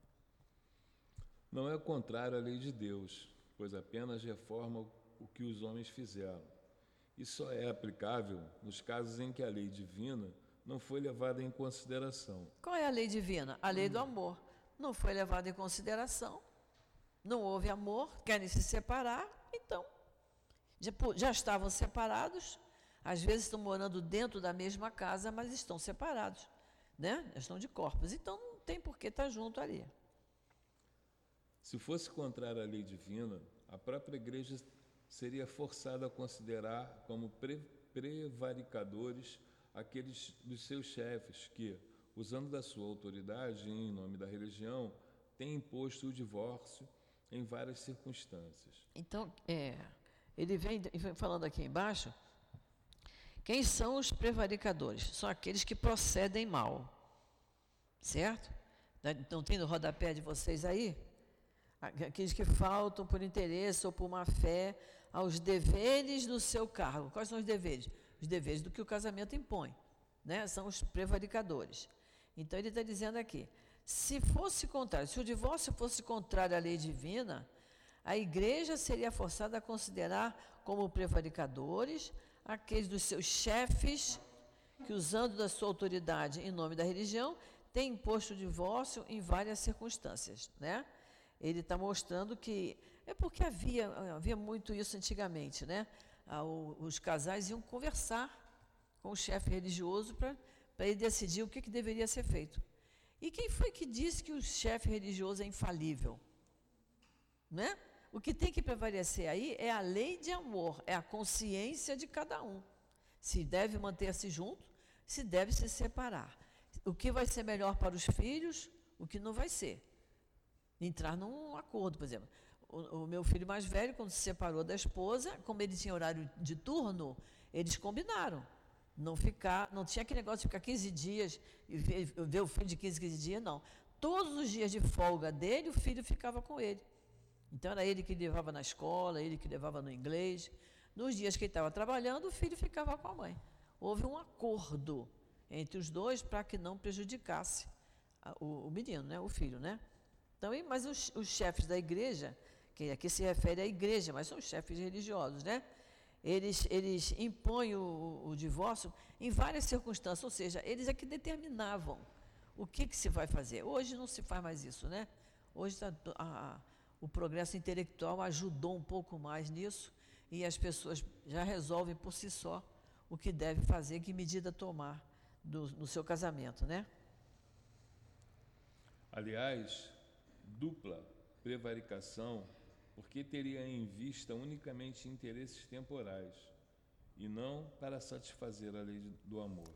Não é contrário à lei de Deus, pois apenas reforma o que os homens fizeram e só é aplicável nos casos em que a lei divina não foi levada em consideração. Qual é a lei divina? A lei do amor. Não foi levada em consideração, não houve amor, querem se separar, então já, já estavam separados, às vezes estão morando dentro da mesma casa, mas estão separados, né? Estão de corpos, então não tem por que estar junto ali. Se fosse contrário à lei divina, a própria igreja seria forçado a considerar como pre prevaricadores aqueles dos seus chefes que, usando da sua autoridade em nome da religião, têm imposto o divórcio em várias circunstâncias. Então, é, ele vem, vem falando aqui embaixo, quem são os prevaricadores? São aqueles que procedem mal, certo? Não tem no rodapé de vocês aí? Aqueles que faltam por interesse ou por má fé aos deveres do seu cargo. Quais são os deveres? Os deveres do que o casamento impõe. Né? São os prevaricadores. Então ele está dizendo aqui: se fosse contrário, se o divórcio fosse contrário à lei divina, a igreja seria forçada a considerar como prevaricadores aqueles dos seus chefes que, usando da sua autoridade em nome da religião, têm imposto o divórcio em várias circunstâncias. Né? Ele está mostrando que é porque havia, havia muito isso antigamente, né? Ah, os casais iam conversar com o chefe religioso para ele decidir o que, que deveria ser feito. E quem foi que disse que o chefe religioso é infalível? Né? O que tem que prevalecer aí é a lei de amor, é a consciência de cada um. Se deve manter-se junto, se deve se separar. O que vai ser melhor para os filhos, o que não vai ser. Entrar num acordo, por exemplo o, o, meu filho mais velho, quando se separou da esposa, como ele tinha horário de turno, eles combinaram. Não ficar, não tinha aquele negócio de ficar 15 dias e ver, ver o filho de 15, 15 dias, não. Todos os dias de folga dele, o filho ficava com ele. Então era ele que levava na escola, ele que levava no inglês. Nos dias que ele estava trabalhando, o filho ficava com a mãe. Houve um acordo entre os dois para que não prejudicasse o, o menino, né, o filho, né? Então, mas os, os chefes da igreja que aqui se refere à igreja, mas são chefes religiosos, né? Eles, eles impõem o, o divórcio em várias circunstâncias, ou seja, eles é que determinavam o que, que se vai fazer. Hoje não se faz mais isso, né? Hoje tá, a, o progresso intelectual ajudou um pouco mais nisso e as pessoas já resolvem por si só o que deve fazer, que medida tomar do, no seu casamento, né? Aliás, dupla prevaricação porque teria em vista unicamente interesses temporais e não para satisfazer a lei do amor.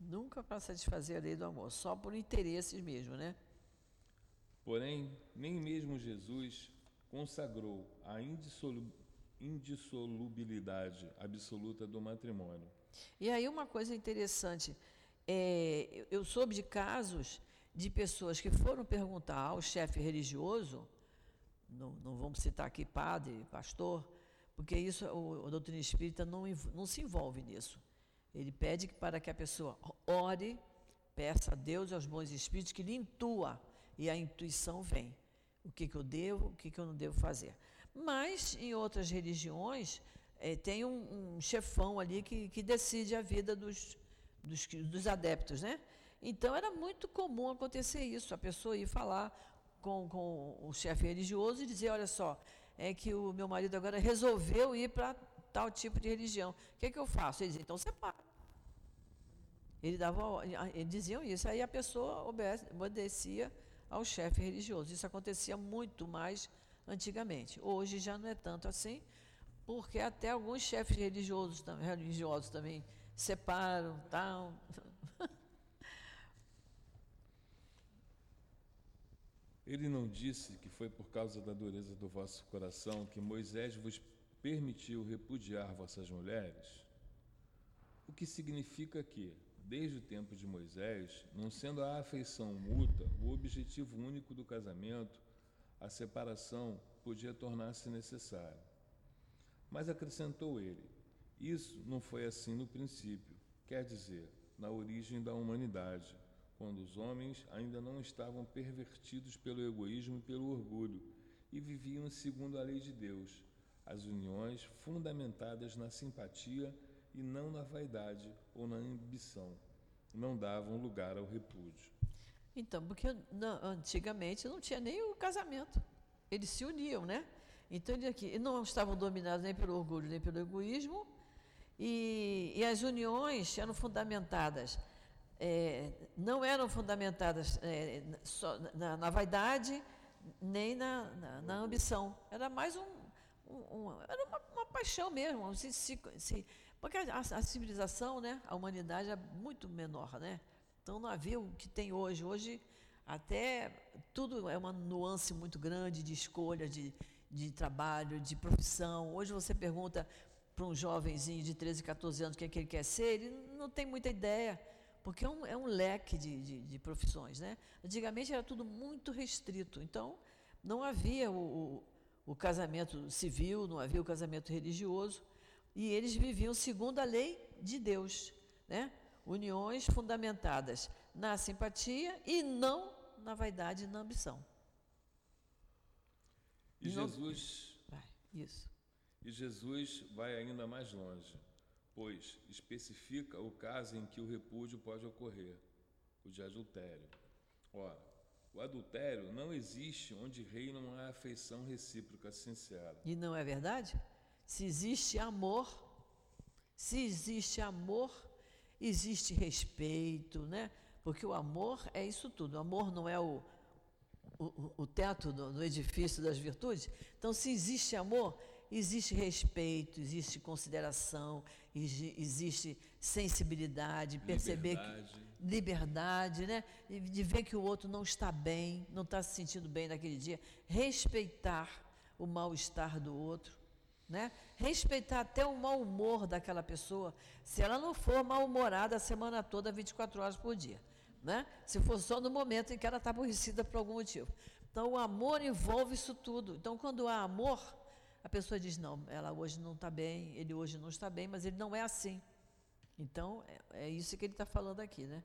Nunca para satisfazer a lei do amor, só por interesses mesmo, né? Porém, nem mesmo Jesus consagrou a indissolubilidade absoluta do matrimônio. E aí uma coisa interessante, é, eu soube de casos de pessoas que foram perguntar ao chefe religioso, não, não vamos citar aqui padre, pastor, porque isso o, a doutrina espírita não, não se envolve nisso. Ele pede para que a pessoa ore, peça a Deus e aos bons espíritos que lhe intua, e a intuição vem. O que, que eu devo, o que, que eu não devo fazer. Mas, em outras religiões, é, tem um, um, chefão ali que, que decide a vida dos, dos, dos adeptos, né? Então, era muito comum acontecer isso, a pessoa ir falar com, com o chefe religioso e dizer, olha só, é que o meu marido agora resolveu ir para tal tipo de religião. O que, é que eu faço? Ele dizia, então separa. Ele dava, eles diziam isso, aí a pessoa obedecia ao chefe religioso. Isso acontecia muito mais antigamente. Hoje já não é tanto assim, porque até alguns chefes religiosos, religiosos também separam, tal. Ele não disse que foi por causa da dureza do vosso coração que Moisés vos permitiu repudiar vossas mulheres? O que significa que, desde o tempo de Moisés, não sendo a afeição mútua o objetivo único do casamento, a separação podia tornar-se necessária. Mas acrescentou ele: Isso não foi assim no princípio, quer dizer, na origem da humanidade, quando os homens ainda não estavam pervertidos pelo egoísmo e pelo orgulho e viviam segundo a lei de Deus, as uniões fundamentadas na simpatia e não na vaidade ou na ambição, não davam lugar ao repúdio. Então, porque antigamente não tinha nem o casamento. Eles se uniam, né? Então, aqui, não estavam dominados nem pelo orgulho nem pelo egoísmo, e, e as uniões eram fundamentadas, é, não eram fundamentadas é, na, na, vaidade nem na, na, na, ambição. Era mais um. um, um era uma, uma, paixão mesmo. Se, se, se, porque a, a, civilização, né, a humanidade é muito menor, né? Então não havia o que tem hoje. Hoje até tudo é uma nuance muito grande de escolha, de, de trabalho, de profissão. Hoje você pergunta para um jovenzinho de 13, 14 anos o que, é que ele quer ser, ele não tem muita ideia, porque é um, é um leque de, de, de, profissões. Né? Antigamente era tudo muito restrito, então não havia o, o, o casamento civil, não havia o casamento religioso, e eles viviam segundo a lei de Deus. Né? uniões fundamentadas na simpatia e não na vaidade e na ambição. E, e Jesus. Vai, isso. E Jesus vai ainda mais longe, pois especifica o caso em que o repúdio pode ocorrer, o de adultério. Ora, o adultério não existe onde reina uma afeição recíproca sincera. E não é verdade? Se existe amor, se existe amor, existe respeito, né? Porque o amor é isso tudo. O amor não é o, o, o teto do, do edifício das virtudes. Então, se existe amor, existe respeito, existe consideração, existe sensibilidade, perceber liberdade. que liberdade, né? De ver que o outro não está bem, não está se sentindo bem naquele dia, respeitar o mal-estar do outro. Né? Respeitar até o mau humor daquela pessoa, se ela não for mal-humorada a semana toda, 24 horas por dia. Né? Se for só no momento em que ela está aborrecida por algum motivo. Então, o amor envolve isso tudo. Então, quando há amor, a pessoa diz: não, ela hoje não está bem, ele hoje não está bem, mas ele não é assim. Então, é, é isso que ele está falando aqui, né?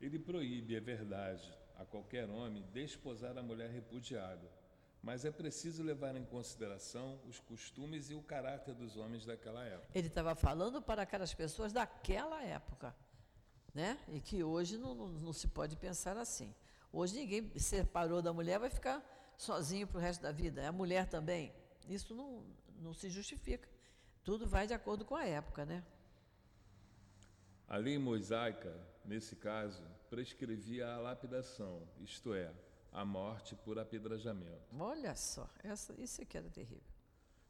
Ele proíbe, é verdade, a qualquer homem desposar a mulher repudiada mas é preciso levar em consideração os costumes e o caráter dos homens daquela época. Ele estava falando para aquelas pessoas daquela época, né? E que hoje não, não, não se pode pensar assim. Hoje ninguém separou da mulher vai ficar sozinho para o resto da vida. A mulher também. Isso não, não se justifica. Tudo vai de acordo com a época, né? A lei mosaica, nesse caso, prescrevia a lapidação, isto é, a morte por apedrejamento. Olha só, essa, isso aqui era terrível.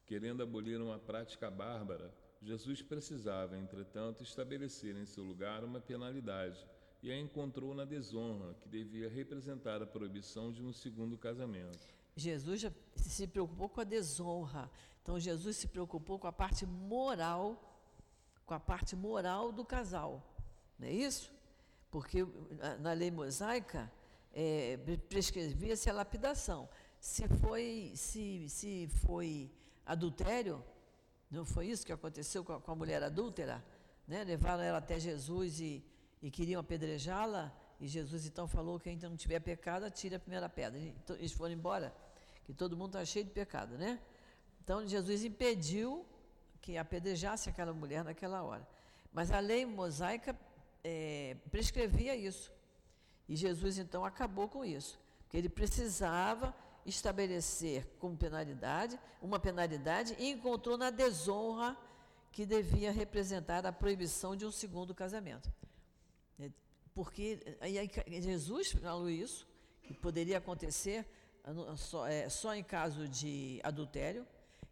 Querendo abolir uma prática bárbara, Jesus precisava, entretanto, estabelecer em seu lugar uma penalidade e a encontrou na desonra, que devia representar a proibição de um segundo casamento. Jesus já se preocupou com a desonra. Então Jesus se preocupou com a parte moral, com a parte moral do casal. Não é isso? Porque na lei mosaica é, prescrevia-se a lapidação. Se foi, se, se foi adultério, não foi isso que aconteceu com a, com a mulher adúltera? Né? Levaram ela até Jesus e, e queriam apedrejá-la, e Jesus então falou que ainda não tiver pecado, atire a primeira pedra. Então, eles foram embora, que todo mundo está cheio de pecado, né? Então Jesus impediu que apedrejasse aquela mulher naquela hora. Mas a lei mosaica é, prescrevia isso. E Jesus então acabou com isso, porque ele precisava estabelecer como penalidade, uma penalidade e encontrou na desonra que devia representar a proibição de um segundo casamento. É, porque aí, Jesus falou isso, que poderia acontecer só, é, só em caso de adultério,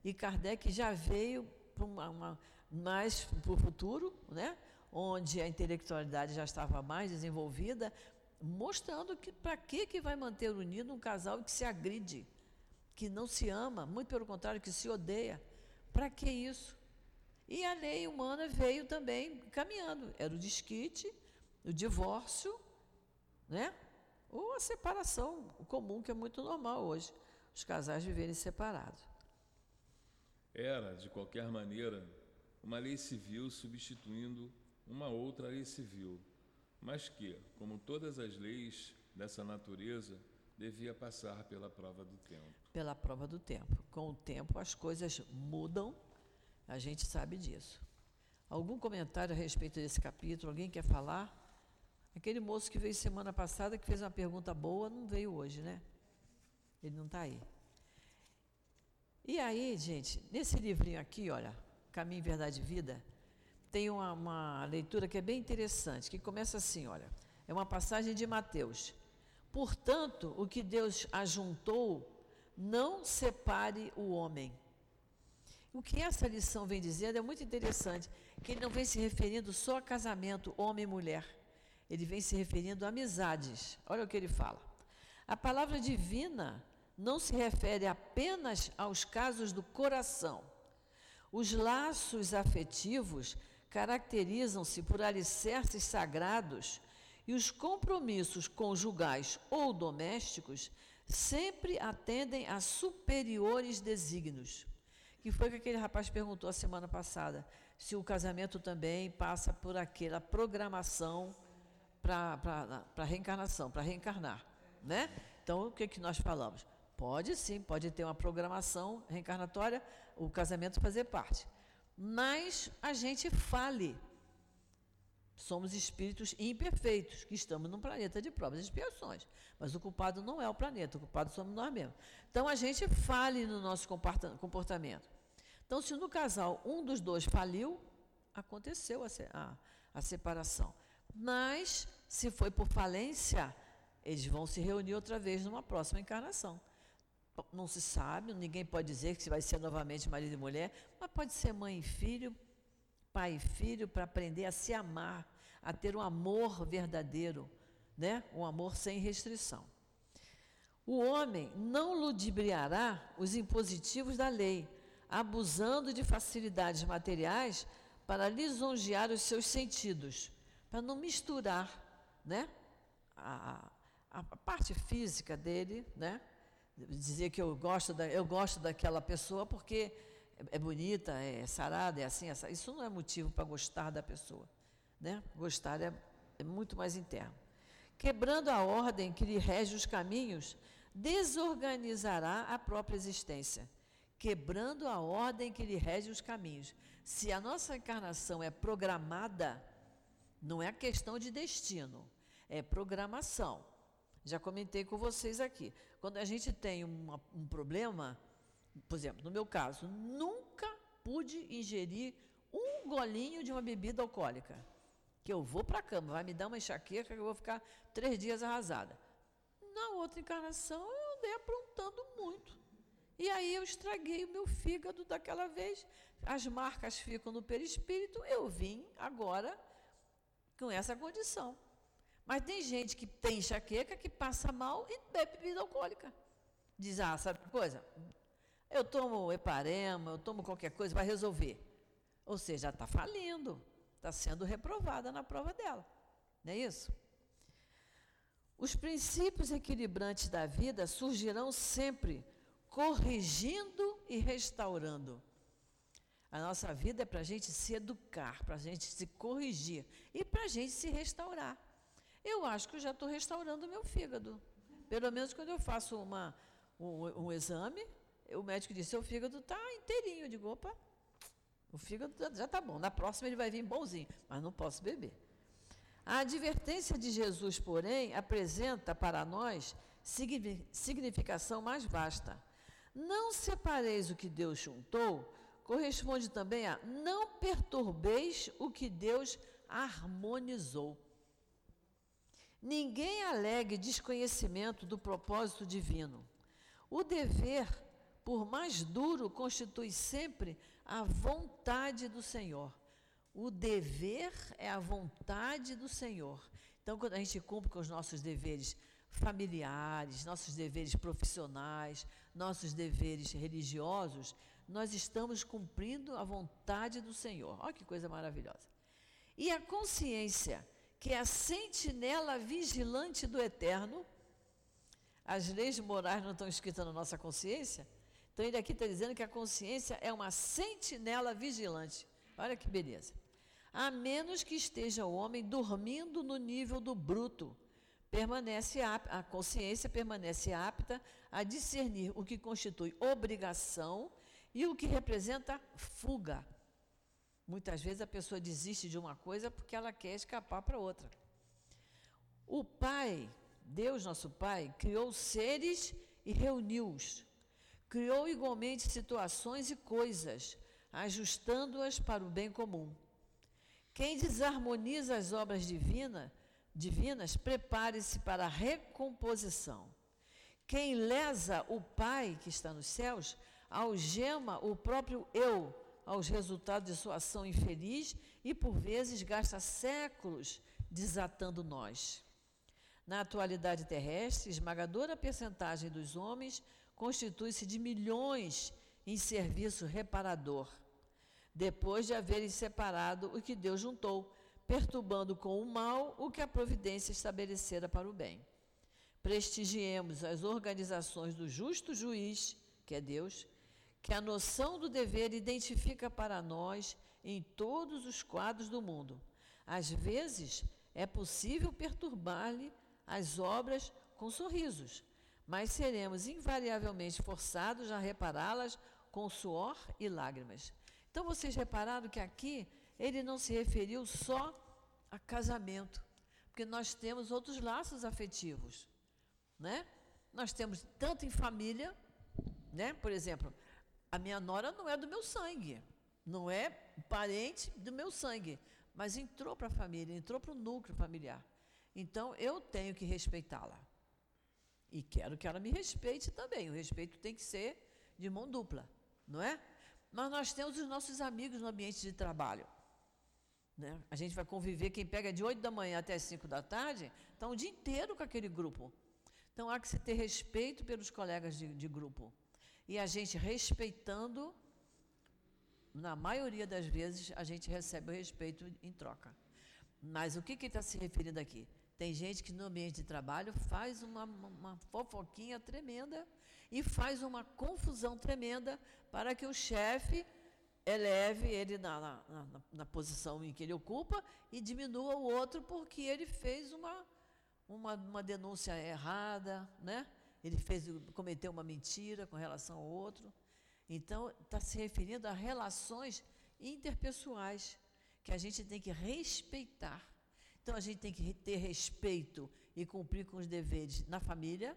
e Kardec já veio para uma, uma, mais para o futuro, né? onde a intelectualidade já estava mais desenvolvida, mostrando que para que, que vai manter unido um casal que se agride, que não se ama, muito pelo contrário, que se odeia. Para que isso? E a lei humana veio também caminhando. Era o desquite, o divórcio, né? ou a separação, o comum que é muito normal hoje, os casais viverem separados. Era, de qualquer maneira, uma lei civil substituindo uma outra lei civil, mas que, como todas as leis dessa natureza, devia passar pela prova do tempo. Pela prova do tempo. Com o tempo as coisas mudam, a gente sabe disso. Algum comentário a respeito desse capítulo? Alguém quer falar? Aquele moço que veio semana passada, que fez uma pergunta boa, não veio hoje, né? Ele não está aí. E aí, gente, nesse livrinho aqui, olha, Caminho, Verdade e Vida, tem uma, uma leitura que é bem interessante, que começa assim, olha, é uma passagem de Mateus. Portanto, o que Deus ajuntou, não separe o homem. O que essa lição vem dizendo é muito interessante, que ele não vem se referindo só a casamento, homem e mulher. Ele vem se referindo a amizades. Olha o que ele fala. A palavra divina não se refere apenas aos casos do coração. Os laços afetivos caracterizam-se por alicerces sagrados e os compromissos conjugais ou domésticos sempre atendem a superiores desígnios. Que foi que aquele rapaz perguntou a semana passada, se o casamento também passa por aquela programação para a reencarnação, para reencarnar, né? Então, o que, que nós falamos? Pode sim, pode ter uma programação reencarnatória, o casamento fazer parte mas a gente fale. Somos espíritos imperfeitos, que estamos num planeta de provas e expiações. Mas o culpado não é o planeta, o culpado somos nós mesmos. Então a gente fale no nosso comportamento. Então, se no casal um dos dois faliu, aconteceu a, a, a separação. Mas, se foi por falência, eles vão se reunir outra vez numa próxima encarnação não se sabe, ninguém pode dizer que vai ser novamente marido e mulher, mas pode ser mãe e filho, pai e filho, para aprender a se amar, a ter um amor verdadeiro, né? um amor sem restrição. O homem não ludibriará os impositivos da lei, abusando de facilidades materiais para lisonjear os seus sentidos, para não misturar né? a, a, parte física dele, né? dizer que eu gosto, da, eu gosto daquela pessoa porque é, é bonita, é sarada, é assim, essa. Isso não é motivo para gostar da pessoa. Né? Gostar é, é muito mais interno. Quebrando a ordem que lhe rege os caminhos, desorganizará a própria existência. Quebrando a ordem que lhe rege os caminhos. Se a nossa encarnação é programada, não é questão de destino, é programação. Já comentei com vocês aqui. Quando a gente tem uma, um problema, por exemplo, no meu caso, nunca pude ingerir um golinho de uma bebida alcoólica. Que eu vou para a cama, vai me dar uma enxaqueca que eu vou ficar três dias arrasada. Na outra encarnação, eu andei aprontando muito. E aí eu estraguei o meu fígado daquela vez. As marcas ficam no perispírito. Eu vim agora com essa condição. Mas tem gente que tem enxaqueca, que passa mal e bebe bebida alcoólica. Diz, ah, sabe uma coisa? Eu tomo heparema, eu tomo qualquer coisa, vai resolver. Ou seja, está falindo, está sendo reprovada na prova dela. Não é isso? Os princípios equilibrantes da vida surgirão sempre corrigindo e restaurando. A nossa vida é para a gente se educar, para a gente se corrigir e para a gente se restaurar. Eu acho que eu já estou restaurando o meu fígado. Pelo menos quando eu faço uma, um, um exame, o médico disse: seu fígado está inteirinho. Eu digo: opa, o fígado já está bom. Na próxima ele vai vir bonzinho, mas não posso beber. A advertência de Jesus, porém, apresenta para nós significação mais vasta. Não separeis o que Deus juntou, corresponde também a não perturbeis o que Deus harmonizou. Ninguém alegue desconhecimento do propósito divino. O dever, por mais duro, constitui sempre a vontade do Senhor. O dever é a vontade do Senhor. Então, quando a gente cumpre com os nossos deveres familiares, nossos deveres profissionais, nossos deveres religiosos, nós estamos cumprindo a vontade do Senhor. Olha que coisa maravilhosa. E a consciência, que é a sentinela vigilante do eterno, as leis morais não estão escritas na nossa consciência? Então ele aqui está dizendo que a consciência é uma sentinela vigilante. Olha que beleza. A menos que esteja o homem dormindo no nível do bruto, permanece a consciência permanece apta a discernir o que constitui obrigação e o que representa fuga. Muitas vezes a pessoa desiste de uma coisa porque ela quer escapar para outra. O Pai, Deus nosso Pai, criou seres e reuniu-os. Criou igualmente situações e coisas, ajustando-as para o bem comum. Quem desarmoniza as obras divina, divinas, prepare-se para a recomposição. Quem lesa o Pai que está nos céus, algema o próprio eu aos resultados de sua ação infeliz e, por vezes, gasta séculos desatando nós. Na atualidade terrestre, esmagadora percentagem dos homens constitui-se de milhões em serviço reparador, depois de haverem separado o que Deus juntou, perturbando com o mal o que a providência estabelecera para o bem. Prestigiemos as organizações do justo juiz, que é Deus, que a noção do dever identifica para nós em todos os quadros do mundo. Às vezes, é possível perturbar-lhe as obras com sorrisos, mas seremos invariavelmente forçados a repará-las com suor e lágrimas. Então, vocês repararam que aqui ele não se referiu só a casamento, porque nós temos outros laços afetivos, né? Nós temos tanto em família, né? Por exemplo, a minha nora não é do meu sangue, não é parente do meu sangue, mas entrou para a família, entrou para o núcleo familiar. Então eu tenho que respeitá-la. E quero que ela me respeite também. O respeito tem que ser de mão dupla, não é? Mas nós temos os nossos amigos no ambiente de trabalho. Né? A gente vai conviver, quem pega de 8 da manhã até 5 da tarde, está o dia inteiro com aquele grupo. Então há que se ter respeito pelos colegas de, de grupo. E a gente respeitando, na maioria das vezes, a gente recebe o respeito em troca. Mas o que, está se referindo aqui? Tem gente que no ambiente de trabalho faz uma, uma fofoquinha tremenda e faz uma confusão tremenda para que o chefe eleve ele na, na, na, na, posição em que ele ocupa e diminua o outro porque ele fez uma, uma, uma denúncia errada, né? Ele fez, cometeu uma mentira com relação ao outro. Então, está se referindo a relações interpessoais que a gente tem que respeitar. Então, a gente tem que ter respeito e cumprir com os deveres na família,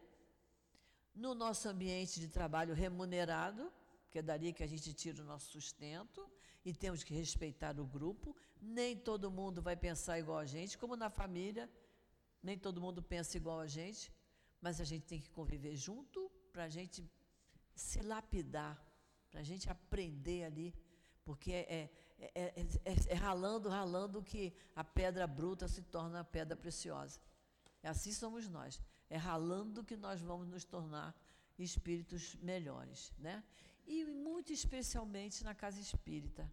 no nosso ambiente de trabalho remunerado, que é dali que a gente tira o nosso sustento, e temos que respeitar o grupo. Nem todo mundo vai pensar igual a gente, como na família, nem todo mundo pensa igual a gente mas a gente tem que conviver junto para a gente se lapidar, para a gente aprender ali, porque é, é, é, é, ralando, ralando que a pedra bruta se torna a pedra preciosa. É assim somos nós. É ralando que nós vamos nos tornar espíritos melhores, né? E muito especialmente na casa espírita.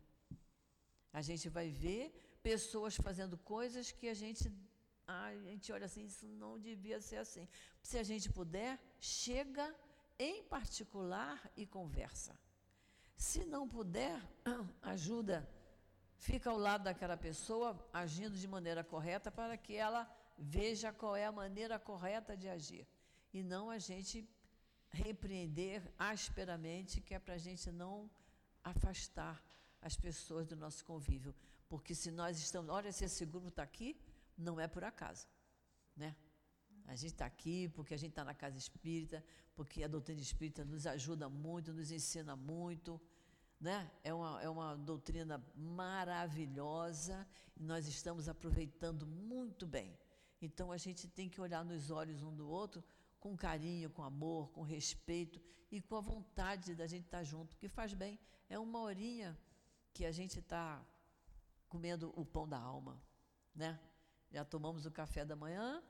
A gente vai ver pessoas fazendo coisas que a gente, a gente olha assim, isso não devia ser assim. Se a gente puder, chega em particular e conversa. Se não puder, ajuda, fica ao lado daquela pessoa, agindo de maneira correta para que ela veja qual é a maneira correta de agir. E não a gente repreender asperamente, que é para a gente não afastar as pessoas do nosso convívio. Porque se nós estamos, olha, se esse grupo está aqui, não é por acaso, né? A gente está aqui porque a gente está na casa espírita, porque a doutrina espírita nos ajuda muito, nos ensina muito, né? É uma, é uma doutrina maravilhosa e nós estamos aproveitando muito bem. Então a gente tem que olhar nos olhos um do outro com carinho, com amor, com respeito e com a vontade da gente estar junto, que faz bem. É uma horinha que a gente está comendo o pão da alma, né? Já tomamos o café da manhã,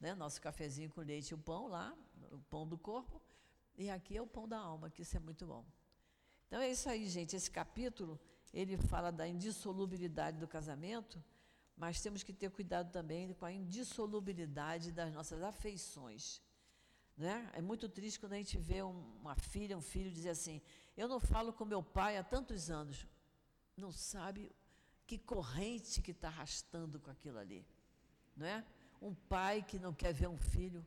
né? Nosso cafezinho com leite e o pão lá, o pão do corpo, e aqui é o pão da alma, que isso é muito bom. Então é isso aí, gente. Esse capítulo ele fala da indissolubilidade do casamento, mas temos que ter cuidado também com a indissolubilidade das nossas afeições. Né? É muito triste quando a gente vê uma filha, um filho dizer assim: Eu não falo com meu pai há tantos anos. Não sabe que corrente que está arrastando com aquilo ali. Não é? Um pai que não quer ver um filho.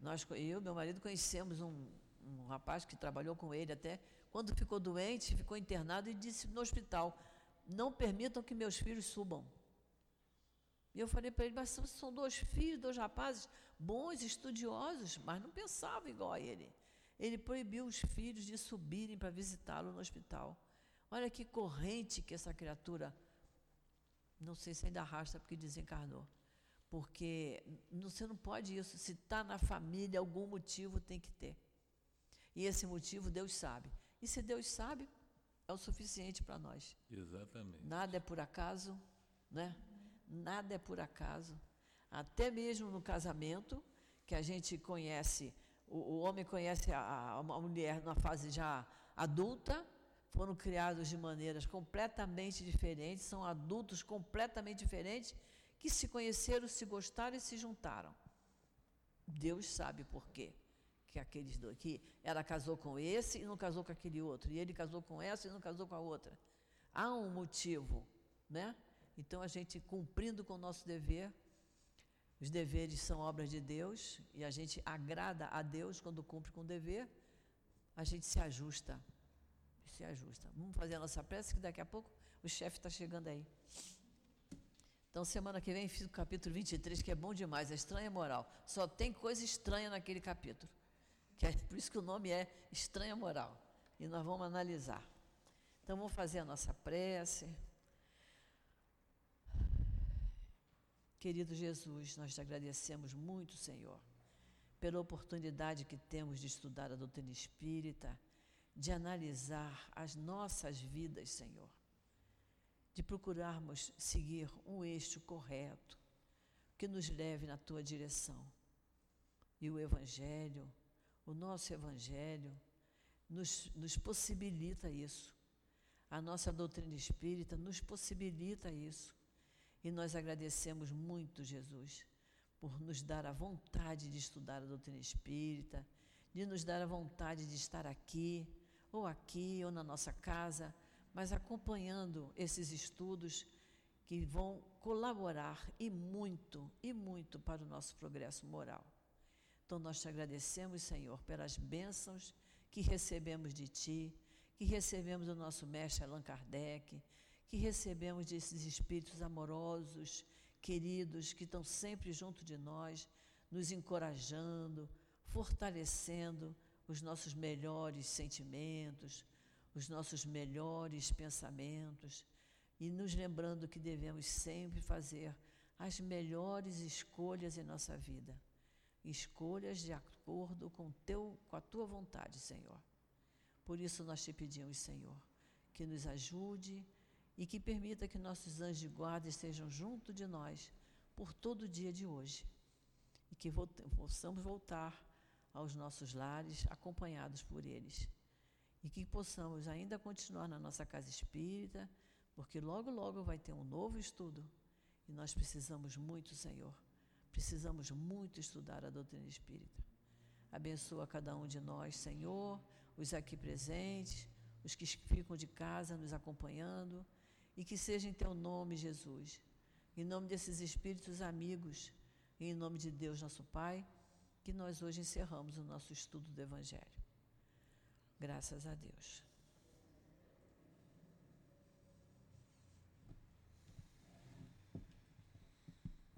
Nós, eu meu marido conhecemos um, um rapaz que trabalhou com ele até. Quando ficou doente, ficou internado e disse no hospital: Não permitam que meus filhos subam. E eu falei para ele, mas são dois filhos, dois rapazes bons, estudiosos, mas não pensavam igual a ele. Ele proibiu os filhos de subirem para visitá-lo no hospital. Olha que corrente que essa criatura, não sei se ainda arrasta porque desencarnou. Porque você não pode isso. Se está na família, algum motivo tem que ter. E esse motivo Deus sabe. E se Deus sabe, é o suficiente para nós. Exatamente. Nada é por acaso, né? nada é por acaso. Até mesmo no casamento, que a gente conhece, o, o homem conhece a, a, mulher na fase já adulta, foram criados de maneiras completamente diferentes, são adultos completamente diferentes, que se conheceram, se gostaram e se juntaram. Deus sabe por quê. Que aqueles dois, que ela casou com esse e não casou com aquele outro, e ele casou com essa e não casou com a outra. Há um motivo, né? Então, a gente cumprindo com o nosso dever, os deveres são obras de Deus e a gente agrada a Deus quando cumpre com o dever, a gente se ajusta. Se ajusta. Vamos fazer a nossa prece, que daqui a pouco o chefe está chegando aí. Então, semana que vem, fiz o capítulo 23, que é bom demais, a estranha moral. Só tem coisa estranha naquele capítulo. Que é por isso que o nome é Estranha Moral. E nós vamos analisar. Então, vamos fazer a nossa prece. Querido Jesus, nós te agradecemos muito, Senhor, pela oportunidade que temos de estudar a doutrina espírita, de analisar as nossas vidas, Senhor, de procurarmos seguir um eixo correto que nos leve na tua direção. E o Evangelho, o nosso Evangelho, nos, nos possibilita isso. A nossa doutrina espírita nos possibilita isso. E nós agradecemos muito, Jesus, por nos dar a vontade de estudar a doutrina espírita, de nos dar a vontade de estar aqui, ou aqui, ou na nossa casa, mas acompanhando esses estudos que vão colaborar e muito, e muito para o nosso progresso moral. Então nós te agradecemos, Senhor, pelas bênçãos que recebemos de Ti, que recebemos do nosso mestre Allan Kardec, que recebemos desses espíritos amorosos, queridos, que estão sempre junto de nós, nos encorajando, fortalecendo os nossos melhores sentimentos, os nossos melhores pensamentos e nos lembrando que devemos sempre fazer as melhores escolhas em nossa vida. Escolhas de acordo com, teu, com a tua vontade, Senhor. Por isso nós te pedimos, Senhor, que nos ajude e que permita que nossos anjos de guarda estejam junto de nós por todo o dia de hoje e que possamos voltar aos nossos lares, acompanhados por eles. E que possamos ainda continuar na nossa casa espírita, porque logo, logo vai ter um novo estudo. E nós precisamos muito, Senhor. Precisamos muito estudar a doutrina espírita. Abençoa cada um de nós, Senhor, os aqui presentes, os que ficam de casa nos acompanhando, e que seja em teu nome, Jesus, em nome desses espíritos amigos, em nome de Deus, nosso Pai, que nós hoje encerramos o nosso estudo do Evangelho. Graças a Deus.